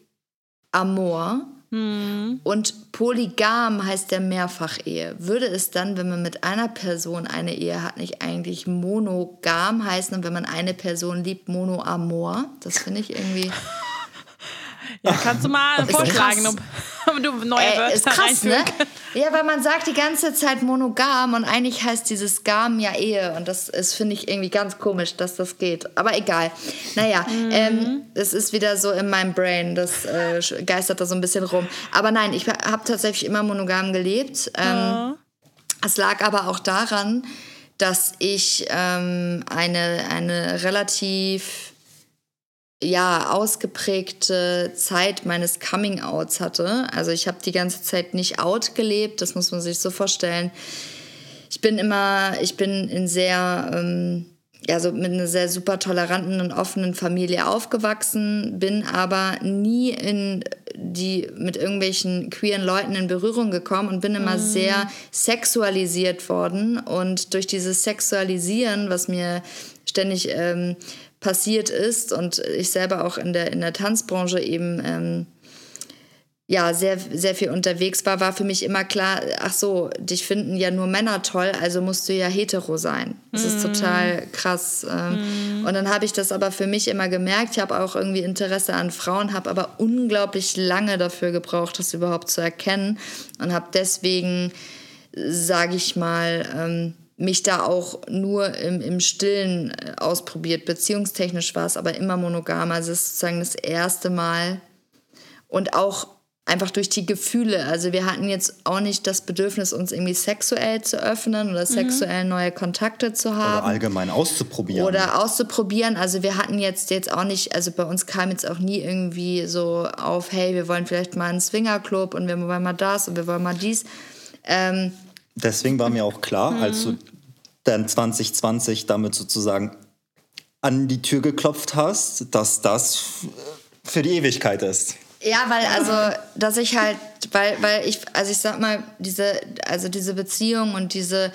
hm. Und polygam heißt ja Mehrfachehe. Würde es dann, wenn man mit einer Person eine Ehe hat, nicht eigentlich monogam heißen und wenn man eine Person liebt, monoamor? Das finde ich irgendwie. Ja, kannst du mal vorschlagen, ob, ob, du neue äh, Wörter ist krass, ne? Ja, weil man sagt die ganze Zeit monogam und eigentlich heißt dieses Gam ja Ehe und das ist, finde ich, irgendwie ganz komisch, dass das geht. Aber egal. Naja, mhm. ähm, es ist wieder so in meinem Brain, das äh, geistert da so ein bisschen rum. Aber nein, ich habe tatsächlich immer monogam gelebt. Ähm, mhm. Es lag aber auch daran, dass ich ähm, eine, eine relativ ja, ausgeprägte Zeit meines Coming-Outs hatte. Also ich habe die ganze Zeit nicht out gelebt, das muss man sich so vorstellen. Ich bin immer, ich bin in sehr, ähm, ja, so mit einer sehr super toleranten und offenen Familie aufgewachsen, bin aber nie in die mit irgendwelchen queeren Leuten in Berührung gekommen und bin immer mm. sehr sexualisiert worden. Und durch dieses Sexualisieren, was mir ständig ähm, passiert ist und ich selber auch in der, in der Tanzbranche eben ähm, ja, sehr, sehr viel unterwegs war, war für mich immer klar, ach so, dich finden ja nur Männer toll, also musst du ja hetero sein. Das mm. ist total krass. Mm. Und dann habe ich das aber für mich immer gemerkt. Ich habe auch irgendwie Interesse an Frauen, habe aber unglaublich lange dafür gebraucht, das überhaupt zu erkennen und habe deswegen, sage ich mal, ähm, mich da auch nur im, im Stillen äh, ausprobiert. Beziehungstechnisch war es aber immer monogam. Also es ist sozusagen das erste Mal. Und auch einfach durch die Gefühle. Also wir hatten jetzt auch nicht das Bedürfnis, uns irgendwie sexuell zu öffnen oder sexuell neue Kontakte zu haben. Oder allgemein auszuprobieren. Oder auszuprobieren. Also wir hatten jetzt jetzt auch nicht, also bei uns kam jetzt auch nie irgendwie so auf, hey, wir wollen vielleicht mal einen Swingerclub und wir wollen mal das und wir wollen mal dies. Ähm, Deswegen war mir auch klar, Mhm. als du dann 2020 damit sozusagen an die Tür geklopft hast, dass das für die Ewigkeit ist. Ja, weil also, dass ich halt, weil, weil ich, also ich sag mal, diese, also diese Beziehung und diese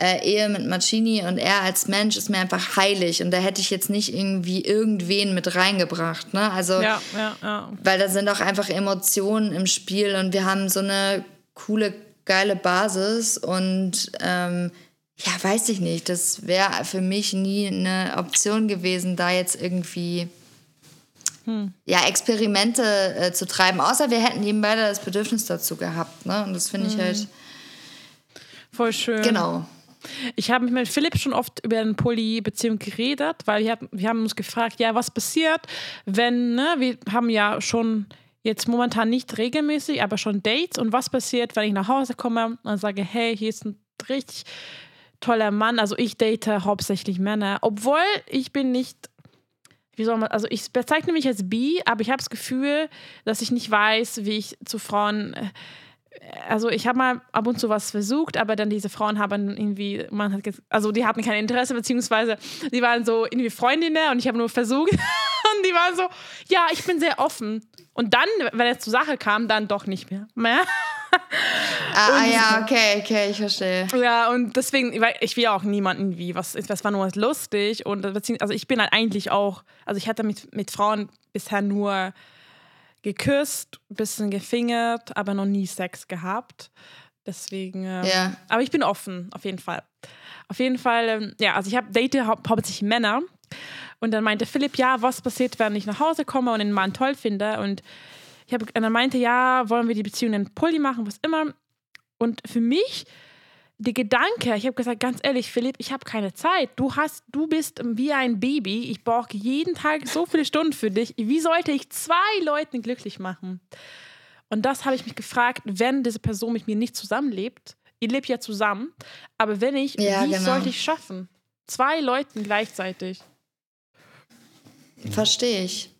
äh, Ehe mit Marcini und er als Mensch ist mir einfach heilig und da hätte ich jetzt nicht irgendwie irgendwen mit reingebracht, ne? Also, Ja, ja, ja. weil da sind auch einfach Emotionen im Spiel und wir haben so eine coole, geile Basis und ähm, ja, weiß ich nicht, das wäre für mich nie eine Option gewesen, da jetzt irgendwie ja, Experimente äh, zu treiben, außer wir hätten eben beide das Bedürfnis dazu gehabt. Ne? Und das finde ich halt, Voll schön. genau. Ich habe mit Philipp schon oft über eine Poly-Beziehung geredet, weil wir, hatten, wir haben uns gefragt, ja, was passiert, wenn, ne, wir haben ja schon jetzt momentan nicht regelmäßig, aber schon Dates und was passiert, wenn ich nach Hause komme und sage, hey, hier ist ein richtig toller Mann, also ich date hauptsächlich Männer, obwohl ich bin nicht, wie soll man, also ich bezeichne mich als bi, aber ich habe das Gefühl, dass ich nicht weiß, wie ich zu Frauen äh, also ich habe mal ab und zu was versucht, aber dann diese Frauen haben irgendwie, man hat, also die hatten kein Interesse, beziehungsweise die waren so irgendwie Freundinnen und ich habe nur versucht und die waren so, ja, ich bin sehr offen. Und dann, wenn es zur Sache kam, dann doch nicht mehr. mehr. Ah, ah ja, okay, okay, ich verstehe. Ja, und deswegen, weil ich will auch niemanden wie, was, das war nur lustig und beziehungs- also ich bin halt eigentlich auch, also ich hatte mit, mit Frauen bisher nur geküsst, ein bisschen gefingert, aber noch nie Sex gehabt. Deswegen, ähm, Ja. aber ich bin offen, auf jeden Fall. Auf jeden Fall, ähm, ja, also ich habe date hau hauptsächlich Männer. Und dann meinte Philipp, ja, was passiert, wenn ich nach Hause komme und den Mann toll finde? Und ich habe, und dann meinte, ja, wollen wir die Beziehung in Pulli machen, was immer. Und für mich, der Gedanke, ich habe gesagt, ganz ehrlich, Philipp, ich habe keine Zeit. Du hast, du bist wie ein Baby. Ich brauche jeden Tag so viele Stunden für dich. Wie sollte ich zwei Leuten glücklich machen? Und das habe ich mich gefragt, wenn diese Person mit mir nicht zusammenlebt. Ihr lebt ja zusammen, aber wenn ich, Ja, wie genau. sollte ich schaffen? Zwei Leuten gleichzeitig. Verstehe ich.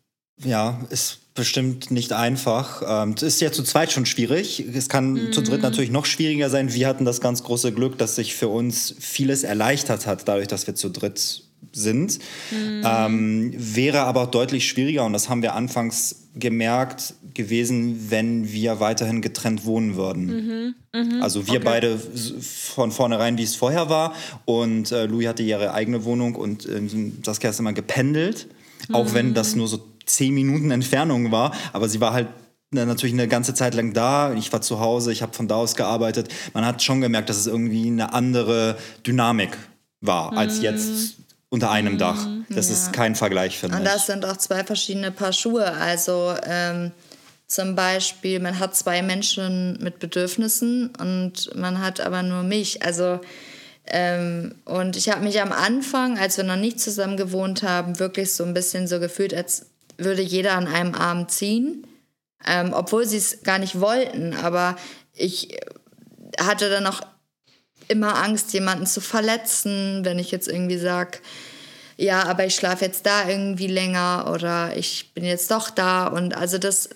Ja, ist bestimmt nicht einfach. Ähm, Es ist ja zu zweit schon schwierig. Es kann zu dritt natürlich noch schwieriger sein. Wir hatten das ganz große Glück, dass sich für uns vieles erleichtert hat, dadurch, dass wir zu dritt sind. Ähm, wäre aber deutlich schwieriger, und das haben wir anfangs gemerkt, gewesen, wenn wir weiterhin getrennt wohnen würden. Also wir beide s- von vornherein, wie es vorher war. Und äh, Louis hatte ihre eigene Wohnung und ähm, Saskia ist immer gependelt. Auch wenn das nur so zehn Minuten Entfernung war. Aber sie war halt na, natürlich eine ganze Zeit lang da. Ich war zu Hause, ich habe von da aus gearbeitet. Man hat schon gemerkt, dass es irgendwie eine andere Dynamik war als jetzt unter einem Dach. Das ist kein Vergleich, finde Und ich. das sind auch zwei verschiedene Paar Schuhe. Also ähm, zum Beispiel, man hat zwei Menschen mit Bedürfnissen und man hat aber nur mich. Also ähm, und ich habe mich am Anfang, als wir noch nicht zusammen gewohnt haben, wirklich so ein bisschen so gefühlt, als würde jeder an einem Arm ziehen. Ähm, obwohl sie es gar nicht wollten. Aber ich hatte dann auch immer Angst, jemanden zu verletzen, wenn ich jetzt irgendwie sage, ja, aber ich schlafe jetzt da irgendwie länger oder ich bin jetzt doch da. Und also das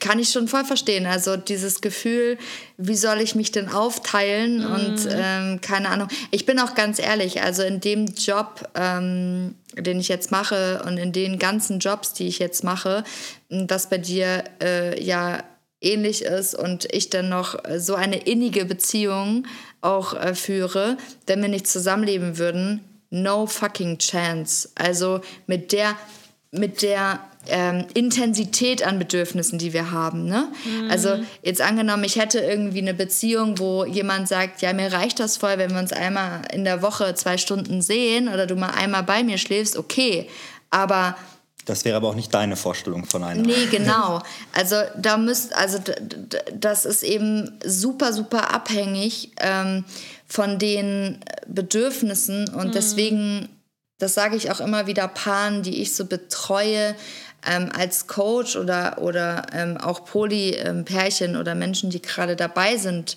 kann ich schon voll verstehen. Also dieses Gefühl, wie soll ich mich denn aufteilen? Und ähm, keine Ahnung. Ich bin auch ganz ehrlich, also in dem Job, ähm, den ich jetzt mache und in den ganzen Jobs, die ich jetzt mache, was bei dir äh, ja ähnlich ist und ich dann noch äh, so eine innige Beziehung auch äh, führe, wenn wir nicht zusammenleben würden, no fucking chance. Also mit der, mit der ähm, Intensität an Bedürfnissen, die wir haben. Ne? Also jetzt angenommen, ich hätte irgendwie eine Beziehung, wo jemand sagt, ja, mir reicht das voll, wenn wir uns einmal in der Woche zwei Stunden sehen oder du mal einmal bei mir schläfst, okay. Aber Das wäre aber auch nicht deine Vorstellung von einer. Nee, genau. Also da müsst, also das ist eben super, super abhängig ähm, von den Bedürfnissen und mhm. deswegen, das sage ich auch immer wieder Paaren, die ich so betreue, ähm, als Coach oder, oder ähm, auch Poly-Pärchen ähm, oder Menschen, die gerade dabei sind,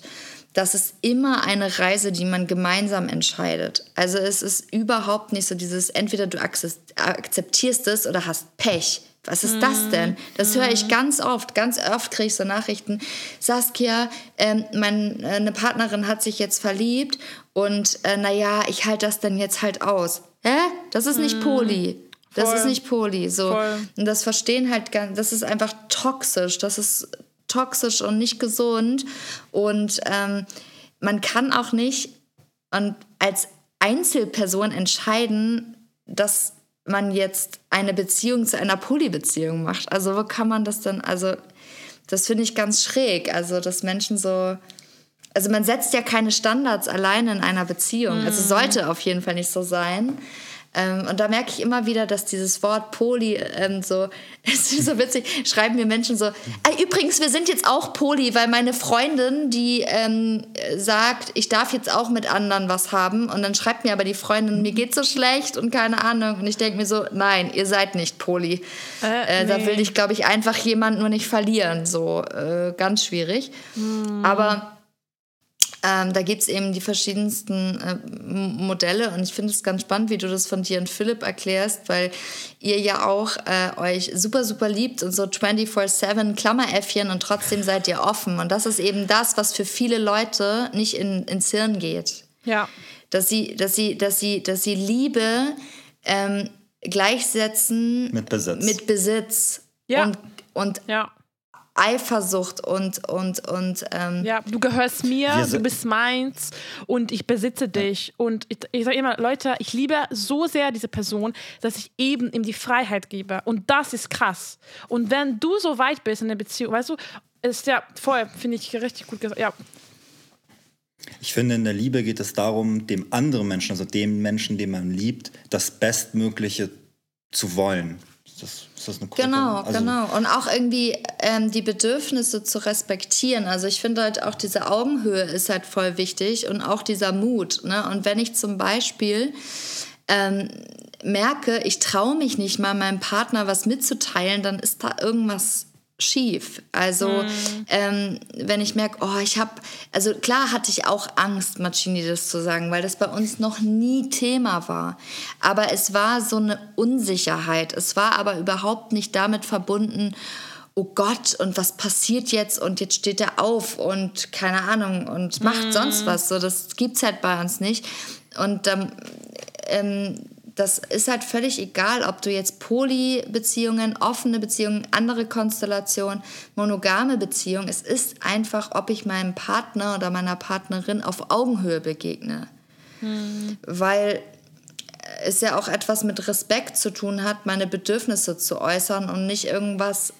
das ist immer eine Reise, die man gemeinsam entscheidet. Also es ist überhaupt nicht so dieses, entweder du akzeptierst es oder hast Pech. Was ist das mhm. denn? Das höre ich mhm. ganz oft. Ganz oft kriege ich so Nachrichten. Saskia, ähm, meine Partnerin hat sich jetzt verliebt und äh, naja, ich halte das dann jetzt halt aus. Hä? Das ist nicht mhm. Poli. Das Voll. ist nicht Poli. So. Und das verstehen halt ganz, das ist einfach toxisch. Das ist toxisch und nicht gesund. Und ähm, man kann auch nicht und als Einzelperson entscheiden, dass man jetzt eine Beziehung zu einer Polybeziehung macht. Also wo kann man das denn? Also das finde ich ganz schräg. Also dass Menschen so also man setzt ja keine Standards alleine in einer Beziehung. Also mhm. sollte auf jeden Fall nicht so sein. Ähm, und da merke ich immer wieder, dass dieses Wort Poli ähm, so, es ist so witzig, schreiben mir Menschen so, äh, übrigens, wir sind jetzt auch Poli, weil meine Freundin, die ähm, sagt, ich darf jetzt auch mit anderen was haben und dann schreibt mir aber die Freundin, mir geht so schlecht und keine Ahnung und ich denke mir so, nein, ihr seid nicht Poli. Äh, äh, nee. Da will ich, glaube ich, einfach jemand nur nicht verlieren, so äh, ganz schwierig. Hm. Aber ähm, da gibt es eben die verschiedensten äh, Modelle und ich finde es ganz spannend, wie du das von dir und Philipp erklärst, weil ihr ja auch äh, euch super, super liebt und so 24-7 Klammeräffchen und trotzdem seid ihr offen. Und das ist eben das, was für viele Leute nicht in, ins Hirn geht. Ja. Dass sie, dass sie, dass sie, dass sie Liebe ähm, gleichsetzen mit Besitz. Mit Besitz. Ja. Und, und ja. Eifersucht und und und ähm ja du gehörst mir du bist meins und ich besitze dich. Und ich, ich sage immer Leute ich liebe so sehr diese Person dass ich eben ihm die Freiheit gebe. Und das ist krass. Und wenn du so weit bist in der Beziehung weißt du ist ja voll finde ich richtig gut gesagt ja. Ich finde, in der Liebe geht es darum, dem anderen Menschen, also dem Menschen, den man liebt, das Bestmögliche zu wollen. Das, ist das eine korrekte? Genau, also genau. Und auch irgendwie ähm, die Bedürfnisse zu respektieren. Also ich finde halt auch diese Augenhöhe ist halt voll wichtig und auch dieser Mut. Ne? Und wenn ich zum Beispiel ähm, merke, ich traue mich nicht mal meinem Partner was mitzuteilen, dann ist da irgendwas schief. Also mhm. ähm, wenn ich merke, oh, ich habe, also klar hatte ich auch Angst, Machini das zu sagen, weil das bei uns noch nie Thema war. Aber es war so eine Unsicherheit. Es war aber überhaupt nicht damit verbunden, oh Gott, und was passiert jetzt? Und jetzt steht er auf und keine Ahnung und macht mhm. sonst was. So, das gibt's halt bei uns nicht. Und ähm, das ist halt völlig egal, ob du jetzt Poly-Beziehungen, offene Beziehungen, andere Konstellationen, monogame Beziehungen. Es ist einfach, ob ich meinem Partner oder meiner Partnerin auf Augenhöhe begegne. Hm. Weil es ja auch etwas mit Respekt zu tun hat, meine Bedürfnisse zu äußern und nicht irgendwas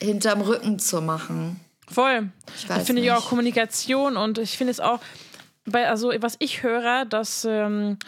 hinterm Rücken zu machen. Voll. Ich, ich finde ja auch Kommunikation und ich finde es auch, bei, also was ich höre, dass ähm,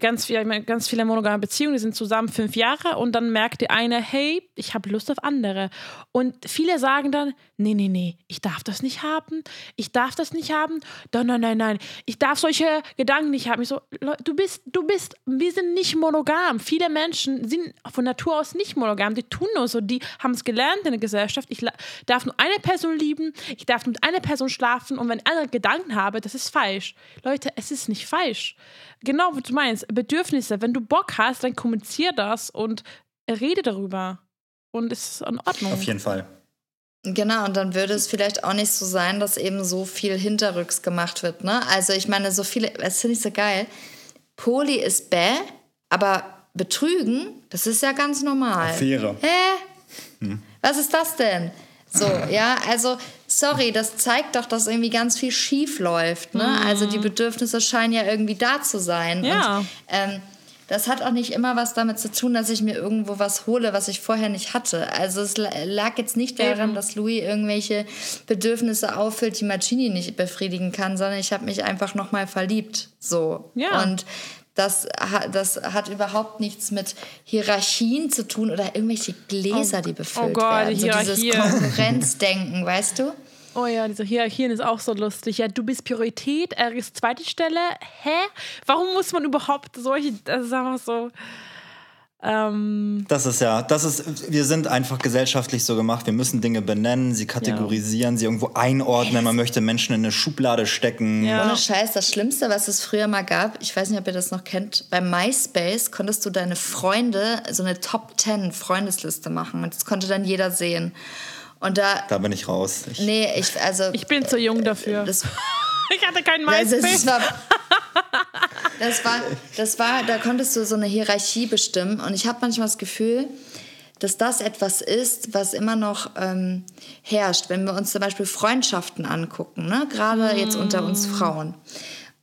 ganz, viel, ganz viele monogame Beziehungen, die sind zusammen fünf Jahre und dann merkt die eine, hey, ich habe Lust auf andere. Und viele sagen dann, nee, nee, nee, ich darf das nicht haben, ich darf das nicht haben, nein, nein, nein, nein, ich darf solche Gedanken nicht haben. Ich so, du bist, du bist, wir sind nicht monogam. Viele Menschen sind von Natur aus nicht monogam, die tun nur so, die haben es gelernt in der Gesellschaft, ich darf nur eine Person lieben, ich darf mit einer Person schlafen und wenn andere Gedanken habe, das ist falsch. Leute, es ist nicht falsch. Genau, was du meinst, Bedürfnisse. Wenn du Bock hast, dann kommunizier das und rede darüber. Und es ist in Ordnung. Auf jeden Fall. Genau, und dann würde es vielleicht auch nicht so sein, dass eben so viel hinterrücks gemacht wird. Ne? Also ich meine, so viele, das finde ich so geil. Poli ist bäh, aber betrügen, das ist ja ganz normal. Affäre. Hä? Hm. Was ist das denn? So, ja, also sorry, das zeigt doch, dass irgendwie ganz viel schief läuft. Ne? Mhm. Also die Bedürfnisse scheinen ja irgendwie da zu sein. Ja. Und, ähm, das hat auch nicht immer was damit zu tun, dass ich mir irgendwo was hole, was ich vorher nicht hatte. Also es lag jetzt nicht daran, dass Louis irgendwelche Bedürfnisse auffüllt, die Marcini nicht befriedigen kann, sondern ich habe mich einfach nochmal verliebt. So. Ja. Und Das, das hat überhaupt nichts mit Hierarchien zu tun oder irgendwelche Gläser, oh, die befüllt oh Gott, werden. So dieses Konkurrenzdenken, weißt du? Oh ja, diese Hierarchien ist auch so lustig. Ja, du bist Priorität, er ist zweite Stelle. Hä? Warum muss man überhaupt solche, das ist einfach so. Ähm, das ist ja, das ist, wir sind einfach gesellschaftlich so gemacht. Wir müssen Dinge benennen, sie kategorisieren, ja. sie irgendwo einordnen. Man möchte Menschen in eine Schublade stecken. Ja. Ohne Scheiß, das Schlimmste, was es früher mal gab, ich weiß nicht, ob ihr das noch kennt, bei MySpace konntest du deine Freunde, so eine Top 10 Freundesliste machen und das konnte dann jeder sehen. Und da, da bin ich raus. Ich, nee, ich, also, ich bin zu jung dafür. Das, ich hatte keinen MySpace. Das, das, war, das, war, das war, da konntest du so eine Hierarchie bestimmen. Und ich habe manchmal das Gefühl, dass das etwas ist, was immer noch ähm, herrscht. Wenn wir uns zum Beispiel Freundschaften angucken, ne? gerade mm. jetzt unter uns Frauen.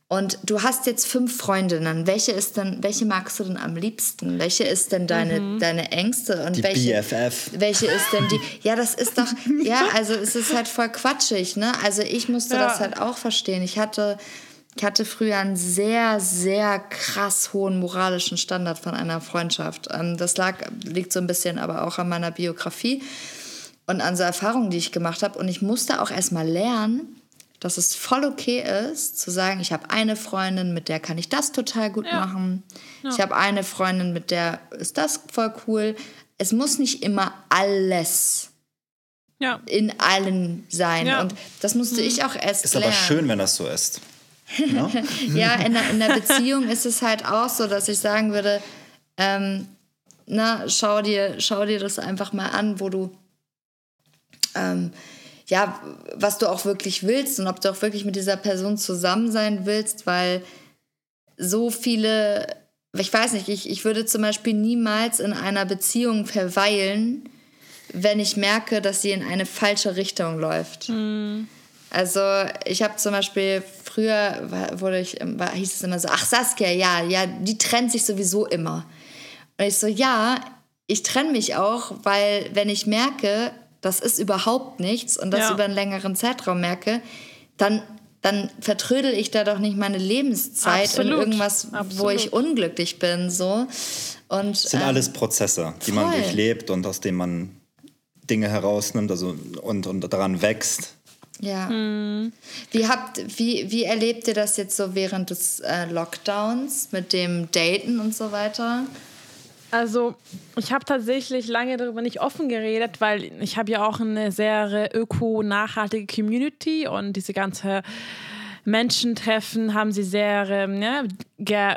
Und du hast jetzt fünf Freundinnen. Welche ist denn, welche magst du denn am liebsten? Welche ist denn deine, mhm. deine Ängste? Und die welche, BFF. Welche ist denn die? Ja, das ist doch, ja, also es ist halt voll quatschig, ne? Also ich musste ja. das halt auch verstehen. Ich hatte, ich hatte früher einen sehr, sehr krass hohen moralischen Standard von einer Freundschaft. Ähm, das lag, liegt so ein bisschen aber auch an meiner Biografie und an so Erfahrungen, die ich gemacht habe. Und ich musste auch erstmal lernen, dass es voll okay ist, zu sagen, ich habe eine Freundin, mit der kann ich das total gut ja. machen. Ja. Ich habe eine Freundin, mit der ist das voll cool. Es muss nicht immer alles ja. in allen sein. Und das musste mhm. ich auch erst ist lernen. Ist aber schön, wenn das so ist. No? ja, in der, in der Beziehung ist es halt auch so, dass ich sagen würde, ähm, na, schau dir, schau dir das einfach mal an, wo du ähm, ja, was du auch wirklich willst und ob du auch wirklich mit dieser Person zusammen sein willst, weil so viele, ich weiß nicht, ich, ich würde zum Beispiel niemals in einer Beziehung verweilen, wenn ich merke, dass sie in eine falsche Richtung läuft. Mhm. Also ich habe zum Beispiel früher wurde ich war, hieß es immer so, ach Saskia, ja, ja, die trennt sich sowieso immer. Und ich so, ja, ich trenne mich auch, weil wenn ich merke, das ist überhaupt nichts und das ja. über einen längeren Zeitraum merke, dann, dann vertrödel ich da doch nicht meine Lebenszeit Absolut. in irgendwas, Absolut. wo ich unglücklich bin. So. Und, das sind ähm, alles Prozesse, die voll. man durchlebt und aus denen man Dinge herausnimmt also, und, und daran wächst. Ja. Hm. Wie, habt, wie, wie erlebt ihr das jetzt so während des äh, Lockdowns mit dem Daten und so weiter? Also ich habe tatsächlich lange darüber nicht offen geredet, weil ich habe ja auch eine sehr öko-nachhaltige Community und diese ganze Menschentreffen haben sie sehr ähm, ja, ge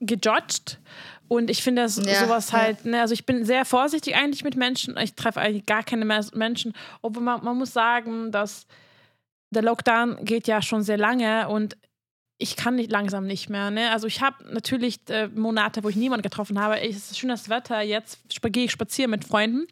gejudged. Und ich finde das ja, sowas halt, ne, also ich bin sehr vorsichtig eigentlich mit Menschen. Ich treffe eigentlich gar keine Menschen. Obwohl man, man muss sagen, dass der Lockdown geht ja schon sehr lange und ich kann nicht langsam nicht mehr. Ne? Also ich habe natürlich äh, Monate, wo ich niemanden getroffen habe. Es ist schönes Wetter, jetzt gehe ich spazieren mit Freunden.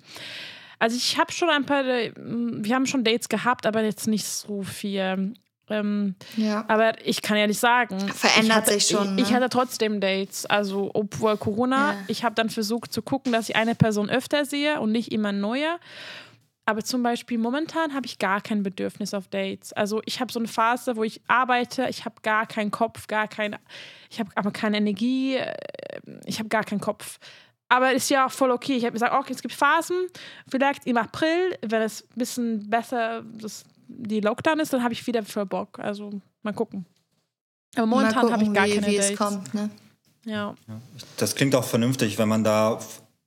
Also ich habe schon ein paar, äh, wir haben schon Dates gehabt, aber jetzt nicht so viel. Ähm, ja. Aber ich kann ehrlich sagen, verändert hatte, sich schon. Ich, ne? ich, hatte trotzdem Dates. Also obwohl Corona, ja. ich habe dann versucht zu gucken, dass ich eine Person öfter sehe und nicht immer neue. Aber zum Beispiel momentan habe ich gar kein Bedürfnis auf Dates. Also ich habe so eine Phase, wo ich arbeite, ich habe gar keinen Kopf, gar keine, ich habe aber keine Energie, äh, ich habe gar keinen Kopf. Aber ist ja auch voll okay. Ich habe gesagt, okay, es gibt Phasen, vielleicht im April, wenn es ein bisschen besser das, die Lockdown ist, dann habe ich wieder voll Bock. Also mal gucken. Aber momentan habe ich gar wie, keine wie Dates. Es kommt, ne? ja. Das klingt auch vernünftig, wenn man da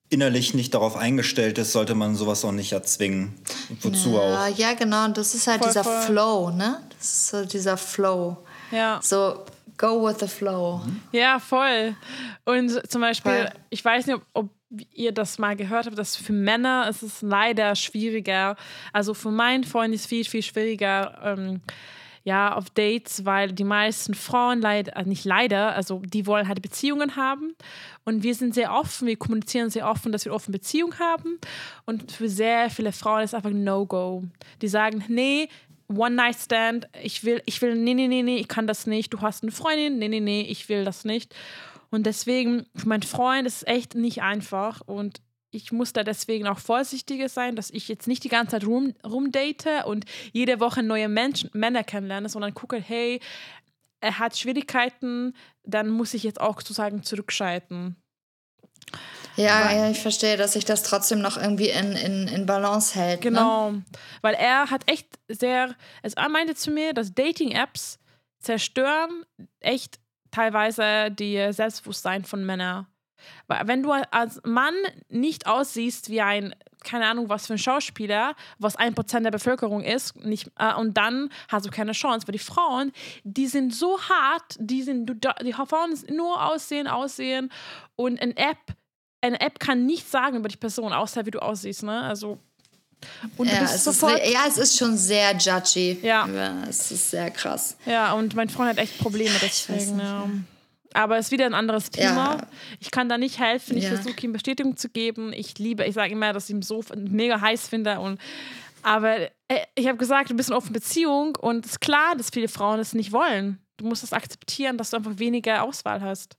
innerlich nicht darauf eingestellt ist, sollte man sowas auch nicht erzwingen. Wozu ja, auch? Ja, genau. Und das ist halt voll, dieser voll. Flow, ne? Das ist so dieser Flow. Ja. So, go with the flow. Ja, voll. Und zum Beispiel, voll. ich weiß nicht, ob, ob ihr das mal gehört habt, dass für Männer ist es leider schwieriger. Also für meinen Freund ist es viel, viel schwieriger. Ähm, ja, auf Dates, weil die meisten Frauen leider, also nicht leider, also die wollen halt Beziehungen haben. Und wir sind sehr offen, wir kommunizieren sehr offen, dass wir eine offene Beziehung haben. Und für sehr viele Frauen ist einfach ein No-Go. Die sagen, nee, One-Night-Stand, ich will, ich will, nee, nee, nee, nee, ich kann das nicht. Du hast eine Freundin, nee, nee, nee, ich will das nicht. Und deswegen, für meinen Freund ist es echt nicht einfach. Und ich muss da deswegen auch vorsichtiger sein, dass ich jetzt nicht die ganze Zeit rum, rumdate und jede Woche neue Menschen, Männer kennenlerne, sondern gucke, hey, er hat Schwierigkeiten, dann muss ich jetzt auch sozusagen zurückschalten. Ja, weil, ja, ich verstehe, dass sich das trotzdem noch irgendwie in, in, in Balance hält. Ne? Genau, ne? weil er hat echt sehr, also er meinte zu mir, dass Dating-Apps zerstören echt teilweise die Selbstbewusstsein von Männern. Weil wenn du als Mann nicht aussiehst wie ein, keine Ahnung, was für ein Schauspieler, was ein Prozent der Bevölkerung ist, nicht, äh, und dann hast du keine Chance. Weil die Frauen, die sind so hart, die sind, die Frauen nur aussehen, aussehen und eine App, eine App kann nichts sagen über die Person, außer wie du aussiehst, ne? Also und ja, es sofort, ist, ja, es ist schon sehr judgy. Ja. ja. Es ist sehr krass. Ja, und mein Freund hat echt Probleme deswegen. Ja. Aber es ist wieder ein anderes Thema. Ja. Ich kann da nicht helfen. Ich ja. versuche ihm Bestätigung zu geben. Ich liebe, ich sage immer, dass ich ihn so mega heiß finde. Und, aber äh, ich habe gesagt, du bist in offener Beziehung und es ist klar, dass viele Frauen es nicht wollen. Du musst es akzeptieren, dass du einfach weniger Auswahl hast.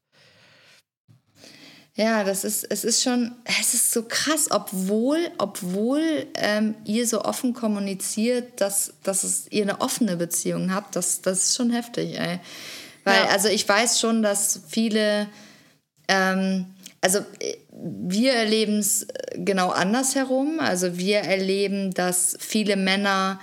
Ja, das ist, es ist schon, es ist so krass, obwohl, obwohl ähm, ihr so offen kommuniziert, dass, dass es, ihr eine offene Beziehung habt, das, das ist schon heftig, ey. Weil, ja. also ich weiß schon, dass viele, ähm, also wir erleben es genau andersherum. Also wir erleben, dass viele Männer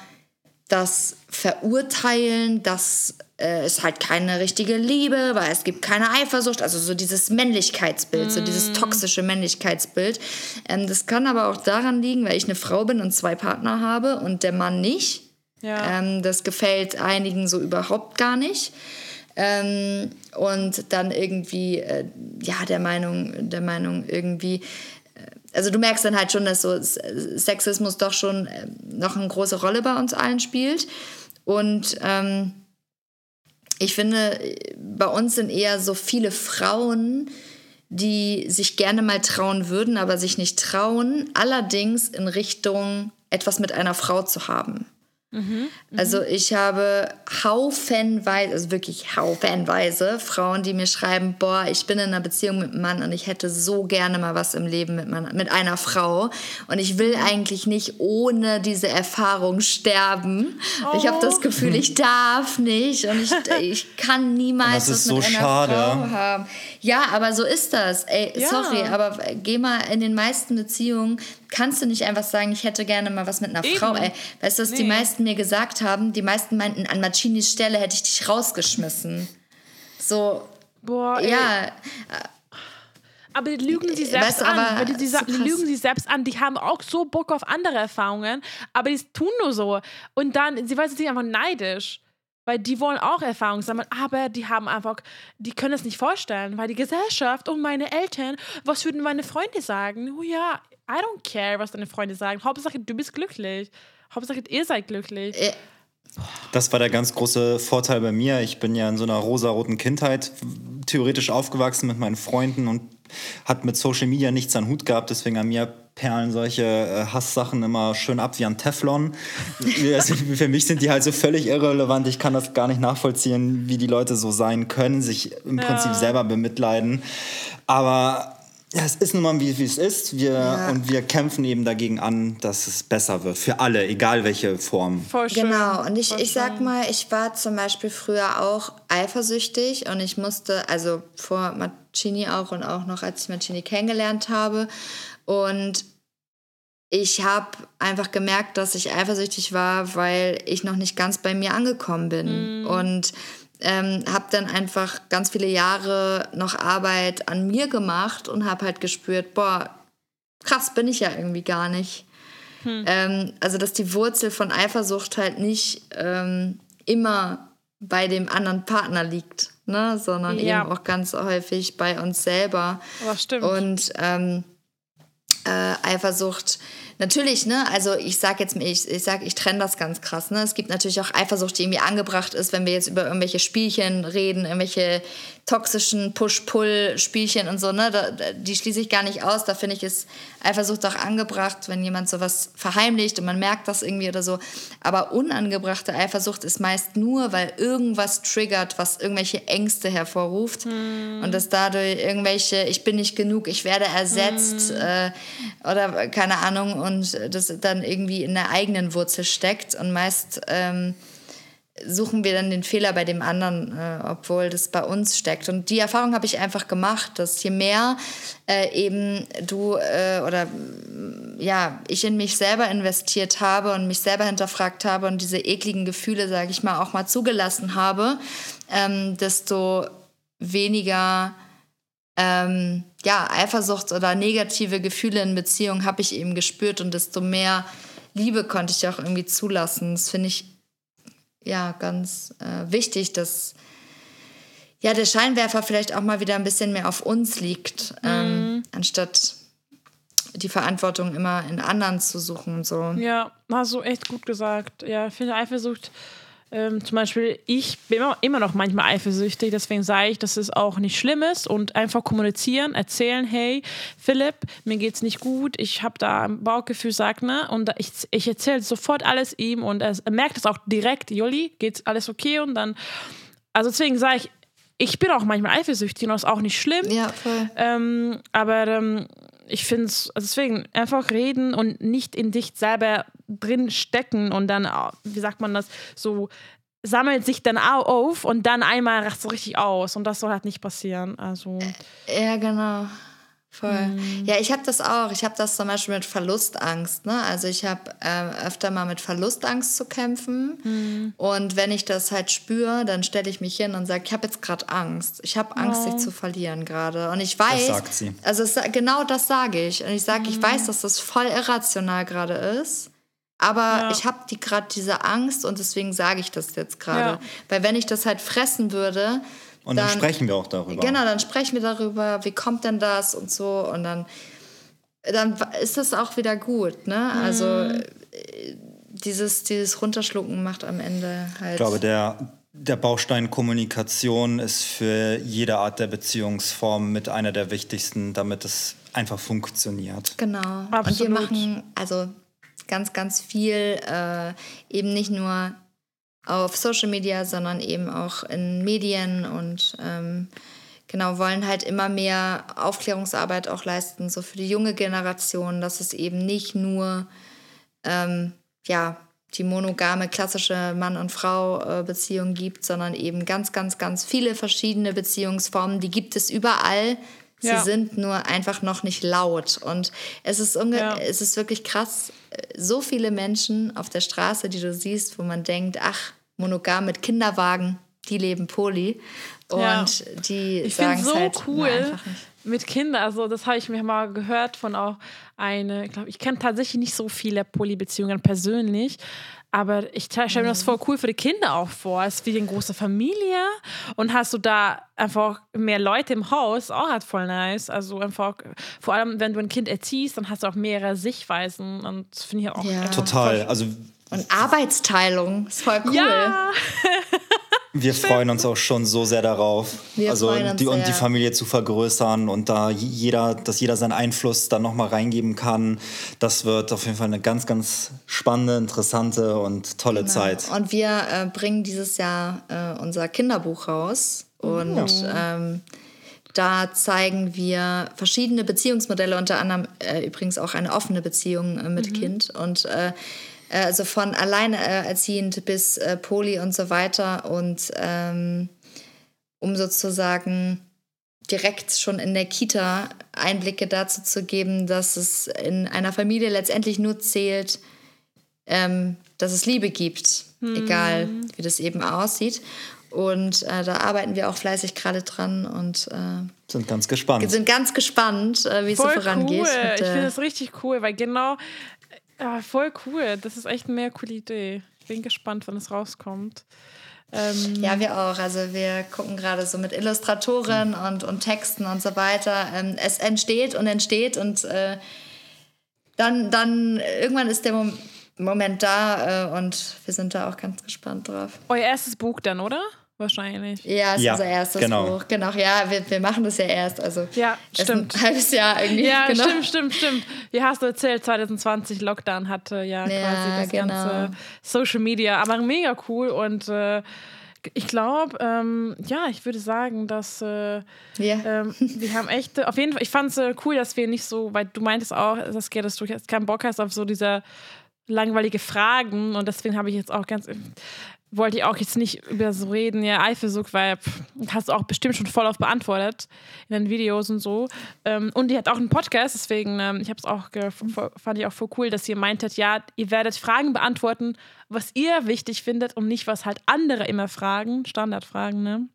das verurteilen, dass äh, es halt keine richtige Liebe, weil es gibt keine Eifersucht, also so dieses Männlichkeitsbild, mm. so dieses mm. toxische Männlichkeitsbild. Ähm, das kann aber auch daran liegen, weil ich eine Frau bin und zwei Partner habe und der Mann nicht. Ja. Ähm, das gefällt einigen so überhaupt gar nicht. Ähm, und dann irgendwie, äh, ja, der Meinung, der Meinung irgendwie, äh, also du merkst dann halt schon, dass so Sexismus doch schon äh, noch eine große Rolle bei uns allen spielt. Und ähm, ich finde, bei uns sind eher so viele Frauen, die sich gerne mal trauen würden, aber sich nicht trauen, allerdings in Richtung etwas mit einer Frau zu haben. Mhm, also ich habe haufenweise, also wirklich haufenweise Frauen, die mir schreiben, boah, ich bin in einer Beziehung mit einem Mann und ich hätte so gerne mal was im Leben mit, man, mit einer Frau und ich will mhm. eigentlich nicht ohne diese Erfahrung sterben. Oh. Ich habe das Gefühl, ich darf nicht und ich, ich kann niemals was mit so einer schade. Frau haben. Ja, aber so ist das. Ey, ja. sorry, aber geh mal in den meisten Beziehungen kannst du nicht einfach sagen, ich hätte gerne mal was mit einer Eben. Frau. Ey, weißt du, was nee. die meisten mir gesagt haben? Die meisten meinten, an Macinis Stelle hätte ich dich rausgeschmissen. So, Boah, ja. Ey. Aber die lügen sie selbst weißt, an. Die, die, die, die, lügen sie selbst an. Die haben auch so Bock auf andere Erfahrungen, aber die tun nur so. Und dann, sie weiß, sie sind einfach neidisch. Weil die wollen auch Erfahrungen sammeln, aber die haben einfach, die können es nicht vorstellen, weil die Gesellschaft und meine Eltern, was würden meine Freunde sagen? Oh ja, I don't care, was deine Freunde sagen. Hauptsache, du bist glücklich. Hauptsache, ihr seid glücklich. Äh. Das war der ganz große Vorteil bei mir. Ich bin ja in so einer rosaroten Kindheit theoretisch aufgewachsen mit meinen Freunden und hat mit Social Media nichts an Hut gehabt. Deswegen an mir perlen solche äh, Hasssachen immer schön ab wie an Teflon. also für mich sind die halt so völlig irrelevant. Ich kann das gar nicht nachvollziehen, wie die Leute so sein können, sich im ja. Prinzip selber bemitleiden. Aber ja, es ist nun mal wie, wie es ist. Wir, ja. Und wir kämpfen eben dagegen an, dass es besser wird. Für alle, egal welche Form. Voll schön. Genau. Und ich, ich sag mal, ich war zum Beispiel früher auch eifersüchtig und ich musste, also vor Marcini auch und auch noch, als ich Marcini kennengelernt habe. Und ich habe einfach gemerkt, dass ich eifersüchtig war, weil ich noch nicht ganz bei mir angekommen bin. Mm. Und ähm, habe dann einfach ganz viele Jahre noch Arbeit an mir gemacht und habe halt gespürt, boah, krass bin ich ja irgendwie gar nicht. Hm. Ähm, also dass die Wurzel von Eifersucht halt nicht ähm, immer bei dem anderen Partner liegt, ne? sondern ja. eben auch ganz häufig bei uns selber. Aber stimmt. Und ähm, äh, Eifersucht natürlich, ne, also ich sag jetzt, ich, ich sag, ich trenne das ganz krass, ne. Es gibt natürlich auch Eifersucht, die irgendwie angebracht ist, wenn wir jetzt über irgendwelche Spielchen reden, irgendwelche toxischen Push-Pull-Spielchen und so, ne, da, die schließe ich gar nicht aus. Da finde ich es Eifersucht auch angebracht, wenn jemand sowas verheimlicht und man merkt das irgendwie oder so. Aber unangebrachte Eifersucht ist meist nur, weil irgendwas triggert, was irgendwelche Ängste hervorruft hm. und dass dadurch irgendwelche, ich bin nicht genug, ich werde ersetzt hm. äh, oder keine Ahnung und das dann irgendwie in der eigenen Wurzel steckt und meist ähm, suchen wir dann den Fehler bei dem anderen, äh, obwohl das bei uns steckt. Und die Erfahrung habe ich einfach gemacht, dass je mehr äh, eben du äh, oder ja, ich in mich selber investiert habe und mich selber hinterfragt habe und diese ekligen Gefühle, sage ich mal, auch mal zugelassen habe, ähm, desto weniger ähm, ja, Eifersucht oder negative Gefühle in Beziehungen habe ich eben gespürt und desto mehr Liebe konnte ich auch irgendwie zulassen. Das finde ich ja ganz äh, wichtig, dass ja der Scheinwerfer vielleicht auch mal wieder ein bisschen mehr auf uns liegt, ähm, mhm. anstatt die Verantwortung immer in anderen zu suchen und so. Ja, hast du echt gut gesagt. Ja, ich finde Eifersucht ähm, zum Beispiel, ich bin immer, noch manchmal eifersüchtig, deswegen sage ich, dass es auch nicht schlimm ist und einfach kommunizieren, erzählen, hey, Philipp, mir geht's nicht gut, ich habe da ein Bauchgefühl, sag ne, und ich, ich erzähle sofort alles ihm und er, er merkt es auch direkt, Juli, geht's alles okay und dann, also deswegen sage ich, ich bin auch manchmal eifersüchtig und das ist auch nicht schlimm. Ja, voll. Ähm, aber ähm, ich finde es, also deswegen einfach reden und nicht in dich selber drin stecken und dann, wie sagt man das, so sammelt sich dann auf und dann einmal racht so richtig aus und das soll halt nicht passieren. Also ja, genau. Voll. Mhm. Ja, ich habe das auch. Ich habe das zum Beispiel mit Verlustangst. Ne? Also ich habe äh, öfter mal mit Verlustangst zu kämpfen. Mhm. Und wenn ich das halt spüre, dann stelle ich mich hin und sage, ich habe jetzt gerade Angst. Ich habe Angst, dich zu verlieren gerade. Und ich weiß, das sagt sie. also es, genau das sage ich. Und ich sage, mhm. ich weiß, dass das voll irrational gerade ist. Aber ja. ich habe die gerade diese Angst und deswegen sage ich das jetzt gerade. Ja. Weil wenn ich das halt fressen würde, und dann, dann, sprechen wir auch darüber. Genau, dann sprechen wir darüber, wie kommt denn das und so. Und dann, dann ist das auch wieder gut. Ne? Mhm. Also dieses, dieses Runterschlucken macht am Ende halt. Ich glaube, der, der Baustein Kommunikation ist für jede Art der Beziehungsform mit einer der wichtigsten, damit es einfach funktioniert. Genau. Absolut. Und wir machen also ganz, ganz viel, äh, eben nicht nur auf Social Media, sondern eben auch in Medien und ähm, genau wollen halt immer mehr Aufklärungsarbeit auch leisten, so für die junge Generation, dass es eben nicht nur ähm, ja die monogame klassische Mann und Frau äh, Beziehung gibt, sondern eben ganz ganz ganz viele verschiedene Beziehungsformen, die gibt es überall. Sie ja. sind nur einfach noch nicht laut. Und es ist, ja. es ist wirklich krass, so viele Menschen auf der Straße, die du siehst, wo man denkt, ach, monogam mit Kinderwagen, die leben Poly. Und ja. die sagen es so halt cool einfach nicht. Mit Kindern, also das habe ich mir mal gehört von auch eine, ich glaube, ich kenne tatsächlich nicht so viele Polybeziehungen persönlich, aber ich stelle mir das mhm. voll cool für die Kinder auch vor. Es ist wie eine große Familie und hast du da einfach mehr Leute im Haus, auch halt voll nice. Also einfach, vor allem wenn du ein Kind erziehst, dann hast du auch mehrere Sichtweisen und das finde ich auch. Ja. Total. Also und Arbeitsteilung ist voll cool. Ja. Wir freuen uns auch schon so sehr darauf, Wir also die, und die Familie zu vergrößern und da jeder, dass jeder seinen Einfluss dann nochmal reingeben kann. Das wird auf jeden Fall eine ganz, ganz spannende, interessante und tolle genau. Zeit. Und wir äh, bringen dieses Jahr äh, unser Kinderbuch raus und ja. ähm, da zeigen wir verschiedene Beziehungsmodelle, unter anderem äh, übrigens auch eine offene Beziehung äh, mit mhm. Kind und äh, äh, also von alleinerziehend bis äh, Poli und so weiter. Und ähm, um sozusagen direkt schon in der Kita Einblicke dazu zu geben, dass es in einer Familie letztendlich nur zählt, ähm, dass es Liebe gibt, hm. egal wie das eben aussieht. Und äh, da arbeiten wir auch fleißig gerade dran und äh, sind ganz gespannt. Sind ganz gespannt, äh, wie es so vorangeht. Cool. Mit, ich finde das richtig cool, weil genau ja, voll cool. Das ist echt eine mehr coole Idee. Ich bin gespannt, wann es rauskommt. Ähm ja, wir auch. Also wir gucken gerade so mit Illustratoren und, und Texten und so weiter. Ähm, es entsteht und entsteht und äh, dann, dann irgendwann ist der Mom Moment da äh, und wir sind da auch ganz gespannt drauf. Euer erstes Buch dann, oder? Wahrscheinlich. Ja, es ist ja, unser erstes genau. Buch. Genau, ja, wir, wir machen das ja erst. Also ja, stimmt. ein halbes Jahr irgendwie. Ja, genau. stimmt, stimmt, stimmt. Wie hast du erzählt, 2020 Lockdown hatte ja, ja quasi das genau. ganze Social Media, aber mega cool und äh, ich glaube, ähm, ja, ich würde sagen, dass äh, yeah. ähm, wir haben echt, auf jeden Fall, ich fand es äh, cool, dass wir nicht so, weil du meintest auch, dass, dass du jetzt keinen Bock hast auf so diese langweilige Fragen und deswegen habe ich jetzt auch ganz wollte ich auch jetzt nicht über so reden, ja, Eifersucht, weil pff, hast du auch bestimmt schon voll auf beantwortet in den Videos und so. Ähm, und die hat auch einen Podcast, deswegen, ähm, ich habe es auch, fand ich auch voll cool, dass ihr meintet, ja, ihr werdet Fragen beantworten, was ihr wichtig findet und nicht, was halt andere immer fragen, Standardfragen, ne?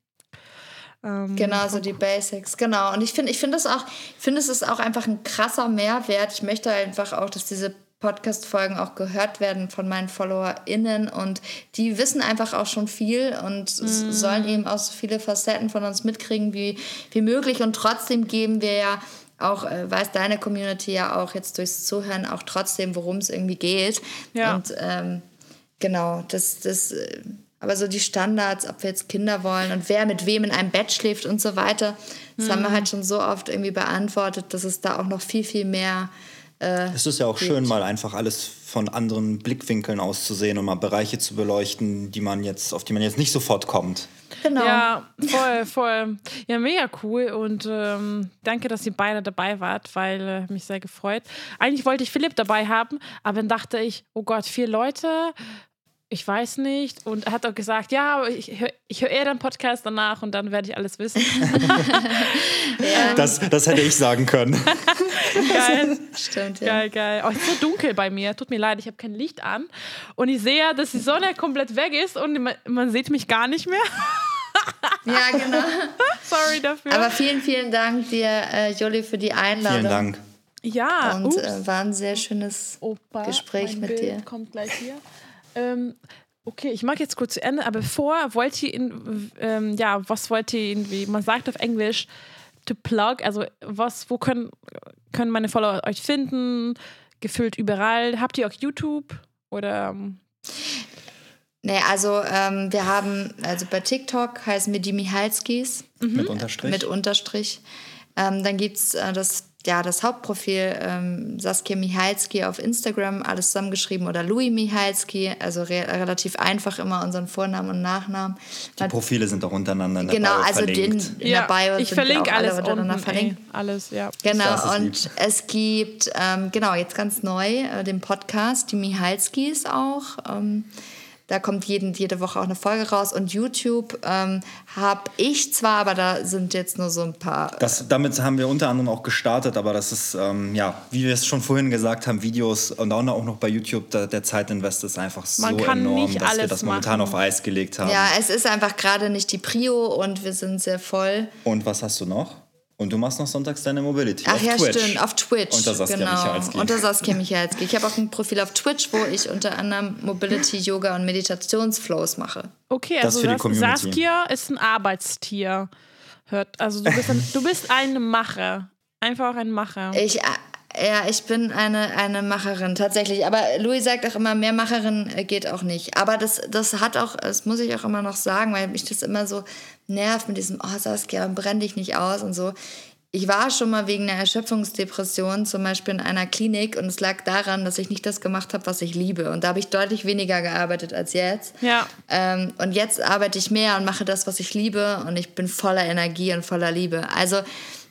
Ähm, genau, so die Basics, genau. Und ich finde, ich finde es auch, ich finde, es ist auch einfach ein krasser Mehrwert. Ich möchte einfach auch, dass diese Podcast-Folgen auch gehört werden von meinen FollowerInnen und die wissen einfach auch schon viel und mm. sollen eben auch so viele Facetten von uns mitkriegen wie, wie möglich und trotzdem geben wir ja auch, äh, weiß deine Community ja auch jetzt durchs Zuhören auch trotzdem, worum es irgendwie geht. Ja. Und ähm, genau, das, das, äh, aber so die Standards, ob wir jetzt Kinder wollen und wer mit wem in einem Bett schläft und so weiter, das haben wir mhm. halt schon so oft irgendwie beantwortet, dass es da auch noch viel, viel mehr äh, es ist ja auch schön, mal einfach alles von anderen Blickwinkeln auszusehen und mal Bereiche zu beleuchten, die man jetzt, auf die man jetzt nicht sofort kommt. Genau. Ja, voll, voll. Ja, mega cool und ähm, danke, dass ihr beide dabei wart, weil äh, mich sehr gefreut. Eigentlich wollte ich Philipp dabei haben, aber dann dachte ich, oh Gott, vier Leute, ich weiß nicht. Und er hat auch gesagt, ja, ich höre hör eher den Podcast danach und dann werde ich alles wissen. ja. das, das hätte ich sagen können. geil. Stimmt, ja. Geil, geil. Oh, es ist so dunkel bei mir. Tut mir leid, ich habe kein Licht an. Und ich sehe, dass die Sonne komplett weg ist und man, man sieht mich gar nicht mehr. ja, genau. Sorry dafür. Aber vielen, vielen Dank dir, äh, Joli, für die Einladung. Vielen Dank. Ja, und äh, war ein sehr schönes Opa, Gespräch mit Bild dir. kommt gleich hier. Ähm, okay, ich mag jetzt kurz zu Ende, aber bevor wollt ihr in, ähm, ja, was wollt ihr irgendwie, man sagt auf Englisch, to plug, also was, wo können, können meine Follower euch finden? Gefüllt überall. Habt ihr auch YouTube oder? Ähm? Nee, also ähm, wir haben, also bei TikTok heißen wir die Mihalskis. Mhm. Mit Unterstrich. Mit Unterstrich. Ähm, dann gibt es äh, das ja, das Hauptprofil ähm, Saskia Michalski auf Instagram, alles zusammengeschrieben, oder Louis Michalski, also re relativ einfach immer unseren Vornamen und Nachnamen. Die Profile sind auch untereinander in der genau, Bio also verlinkt. in, in ja, der Bio ich verlinke alles alle untereinander unten, verlinkt. Ey, alles, ja. Genau, und lieb. es gibt, ähm, genau, jetzt ganz neu äh, den Podcast, die Michalskis auch. Ähm, da kommt jeden, jede Woche auch eine Folge raus. Und YouTube ähm, habe ich zwar, aber da sind jetzt nur so ein paar. Das, damit haben wir unter anderem auch gestartet, aber das ist, ähm, ja, wie wir es schon vorhin gesagt haben, Videos und auch noch bei YouTube, da, der Zeitinvest ist einfach so enorm, dass wir das momentan machen. auf Eis gelegt haben. Ja, es ist einfach gerade nicht die Prio und wir sind sehr voll. Und was hast du noch? Und du machst noch sonntags deine Mobility. Ach auf ja, Twitch. stimmt, auf Twitch. Unter Saskia genau. Michalski. Unter Saskia Michalski. Ich habe auch ein Profil auf Twitch, wo ich unter anderem Mobility, Yoga und Meditationsflows mache. Okay, also das für die Saskia ist ein Arbeitstier. Hört, also du bist, ein, du bist ein Macher. Einfach ein Macher. Ich, äh, ja, ich bin eine, eine Macherin, tatsächlich. Aber Louis sagt auch immer, mehr Macherin äh, geht auch nicht. Aber das, das hat auch, das muss ich auch immer noch sagen, weil mich das immer so nervt mit diesem, oh Saskia, brenn dich nicht aus und so. Ich war schon mal wegen einer Erschöpfungsdepression zum Beispiel in einer Klinik und es lag daran, dass ich nicht das gemacht habe, was ich liebe. Und da habe ich deutlich weniger gearbeitet als jetzt. Ja. Ähm, und jetzt arbeite ich mehr und mache das, was ich liebe und ich bin voller Energie und voller Liebe. Also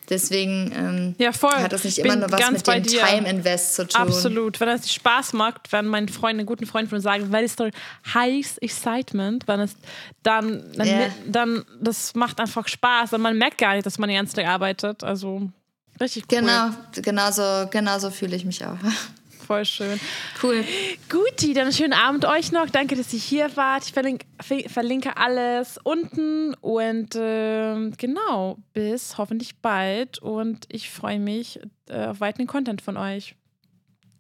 Deswegen ähm, ja, hat das nicht immer nur was mit dem dir. Time Invest zu tun. Absolut. Wenn es Spaß macht, wenn mein Freund, einen guten Freund von mir sagt, weil es so heiß Excitement, wenn es dann, dann, yeah. dann, das macht einfach Spaß und man merkt gar nicht, dass man die ganze Tag arbeitet. Also richtig cool. Genau, genauso, genauso fühle ich mich auch. Voll schön. Cool. Guti, dann schönen Abend euch noch. Danke, dass ihr hier wart. Ich verlinke, verlinke alles unten und äh, genau, bis hoffentlich bald. Und ich freue mich äh, auf weiteren Content von euch.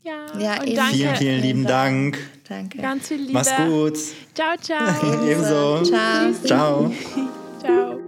Ja, ja und danke. Vielen, vielen lieben Dank. Danke. Ganz viel Liebe. Mach's gut. Ciao, ciao. Ebenso. Ciao. Ciao. ciao.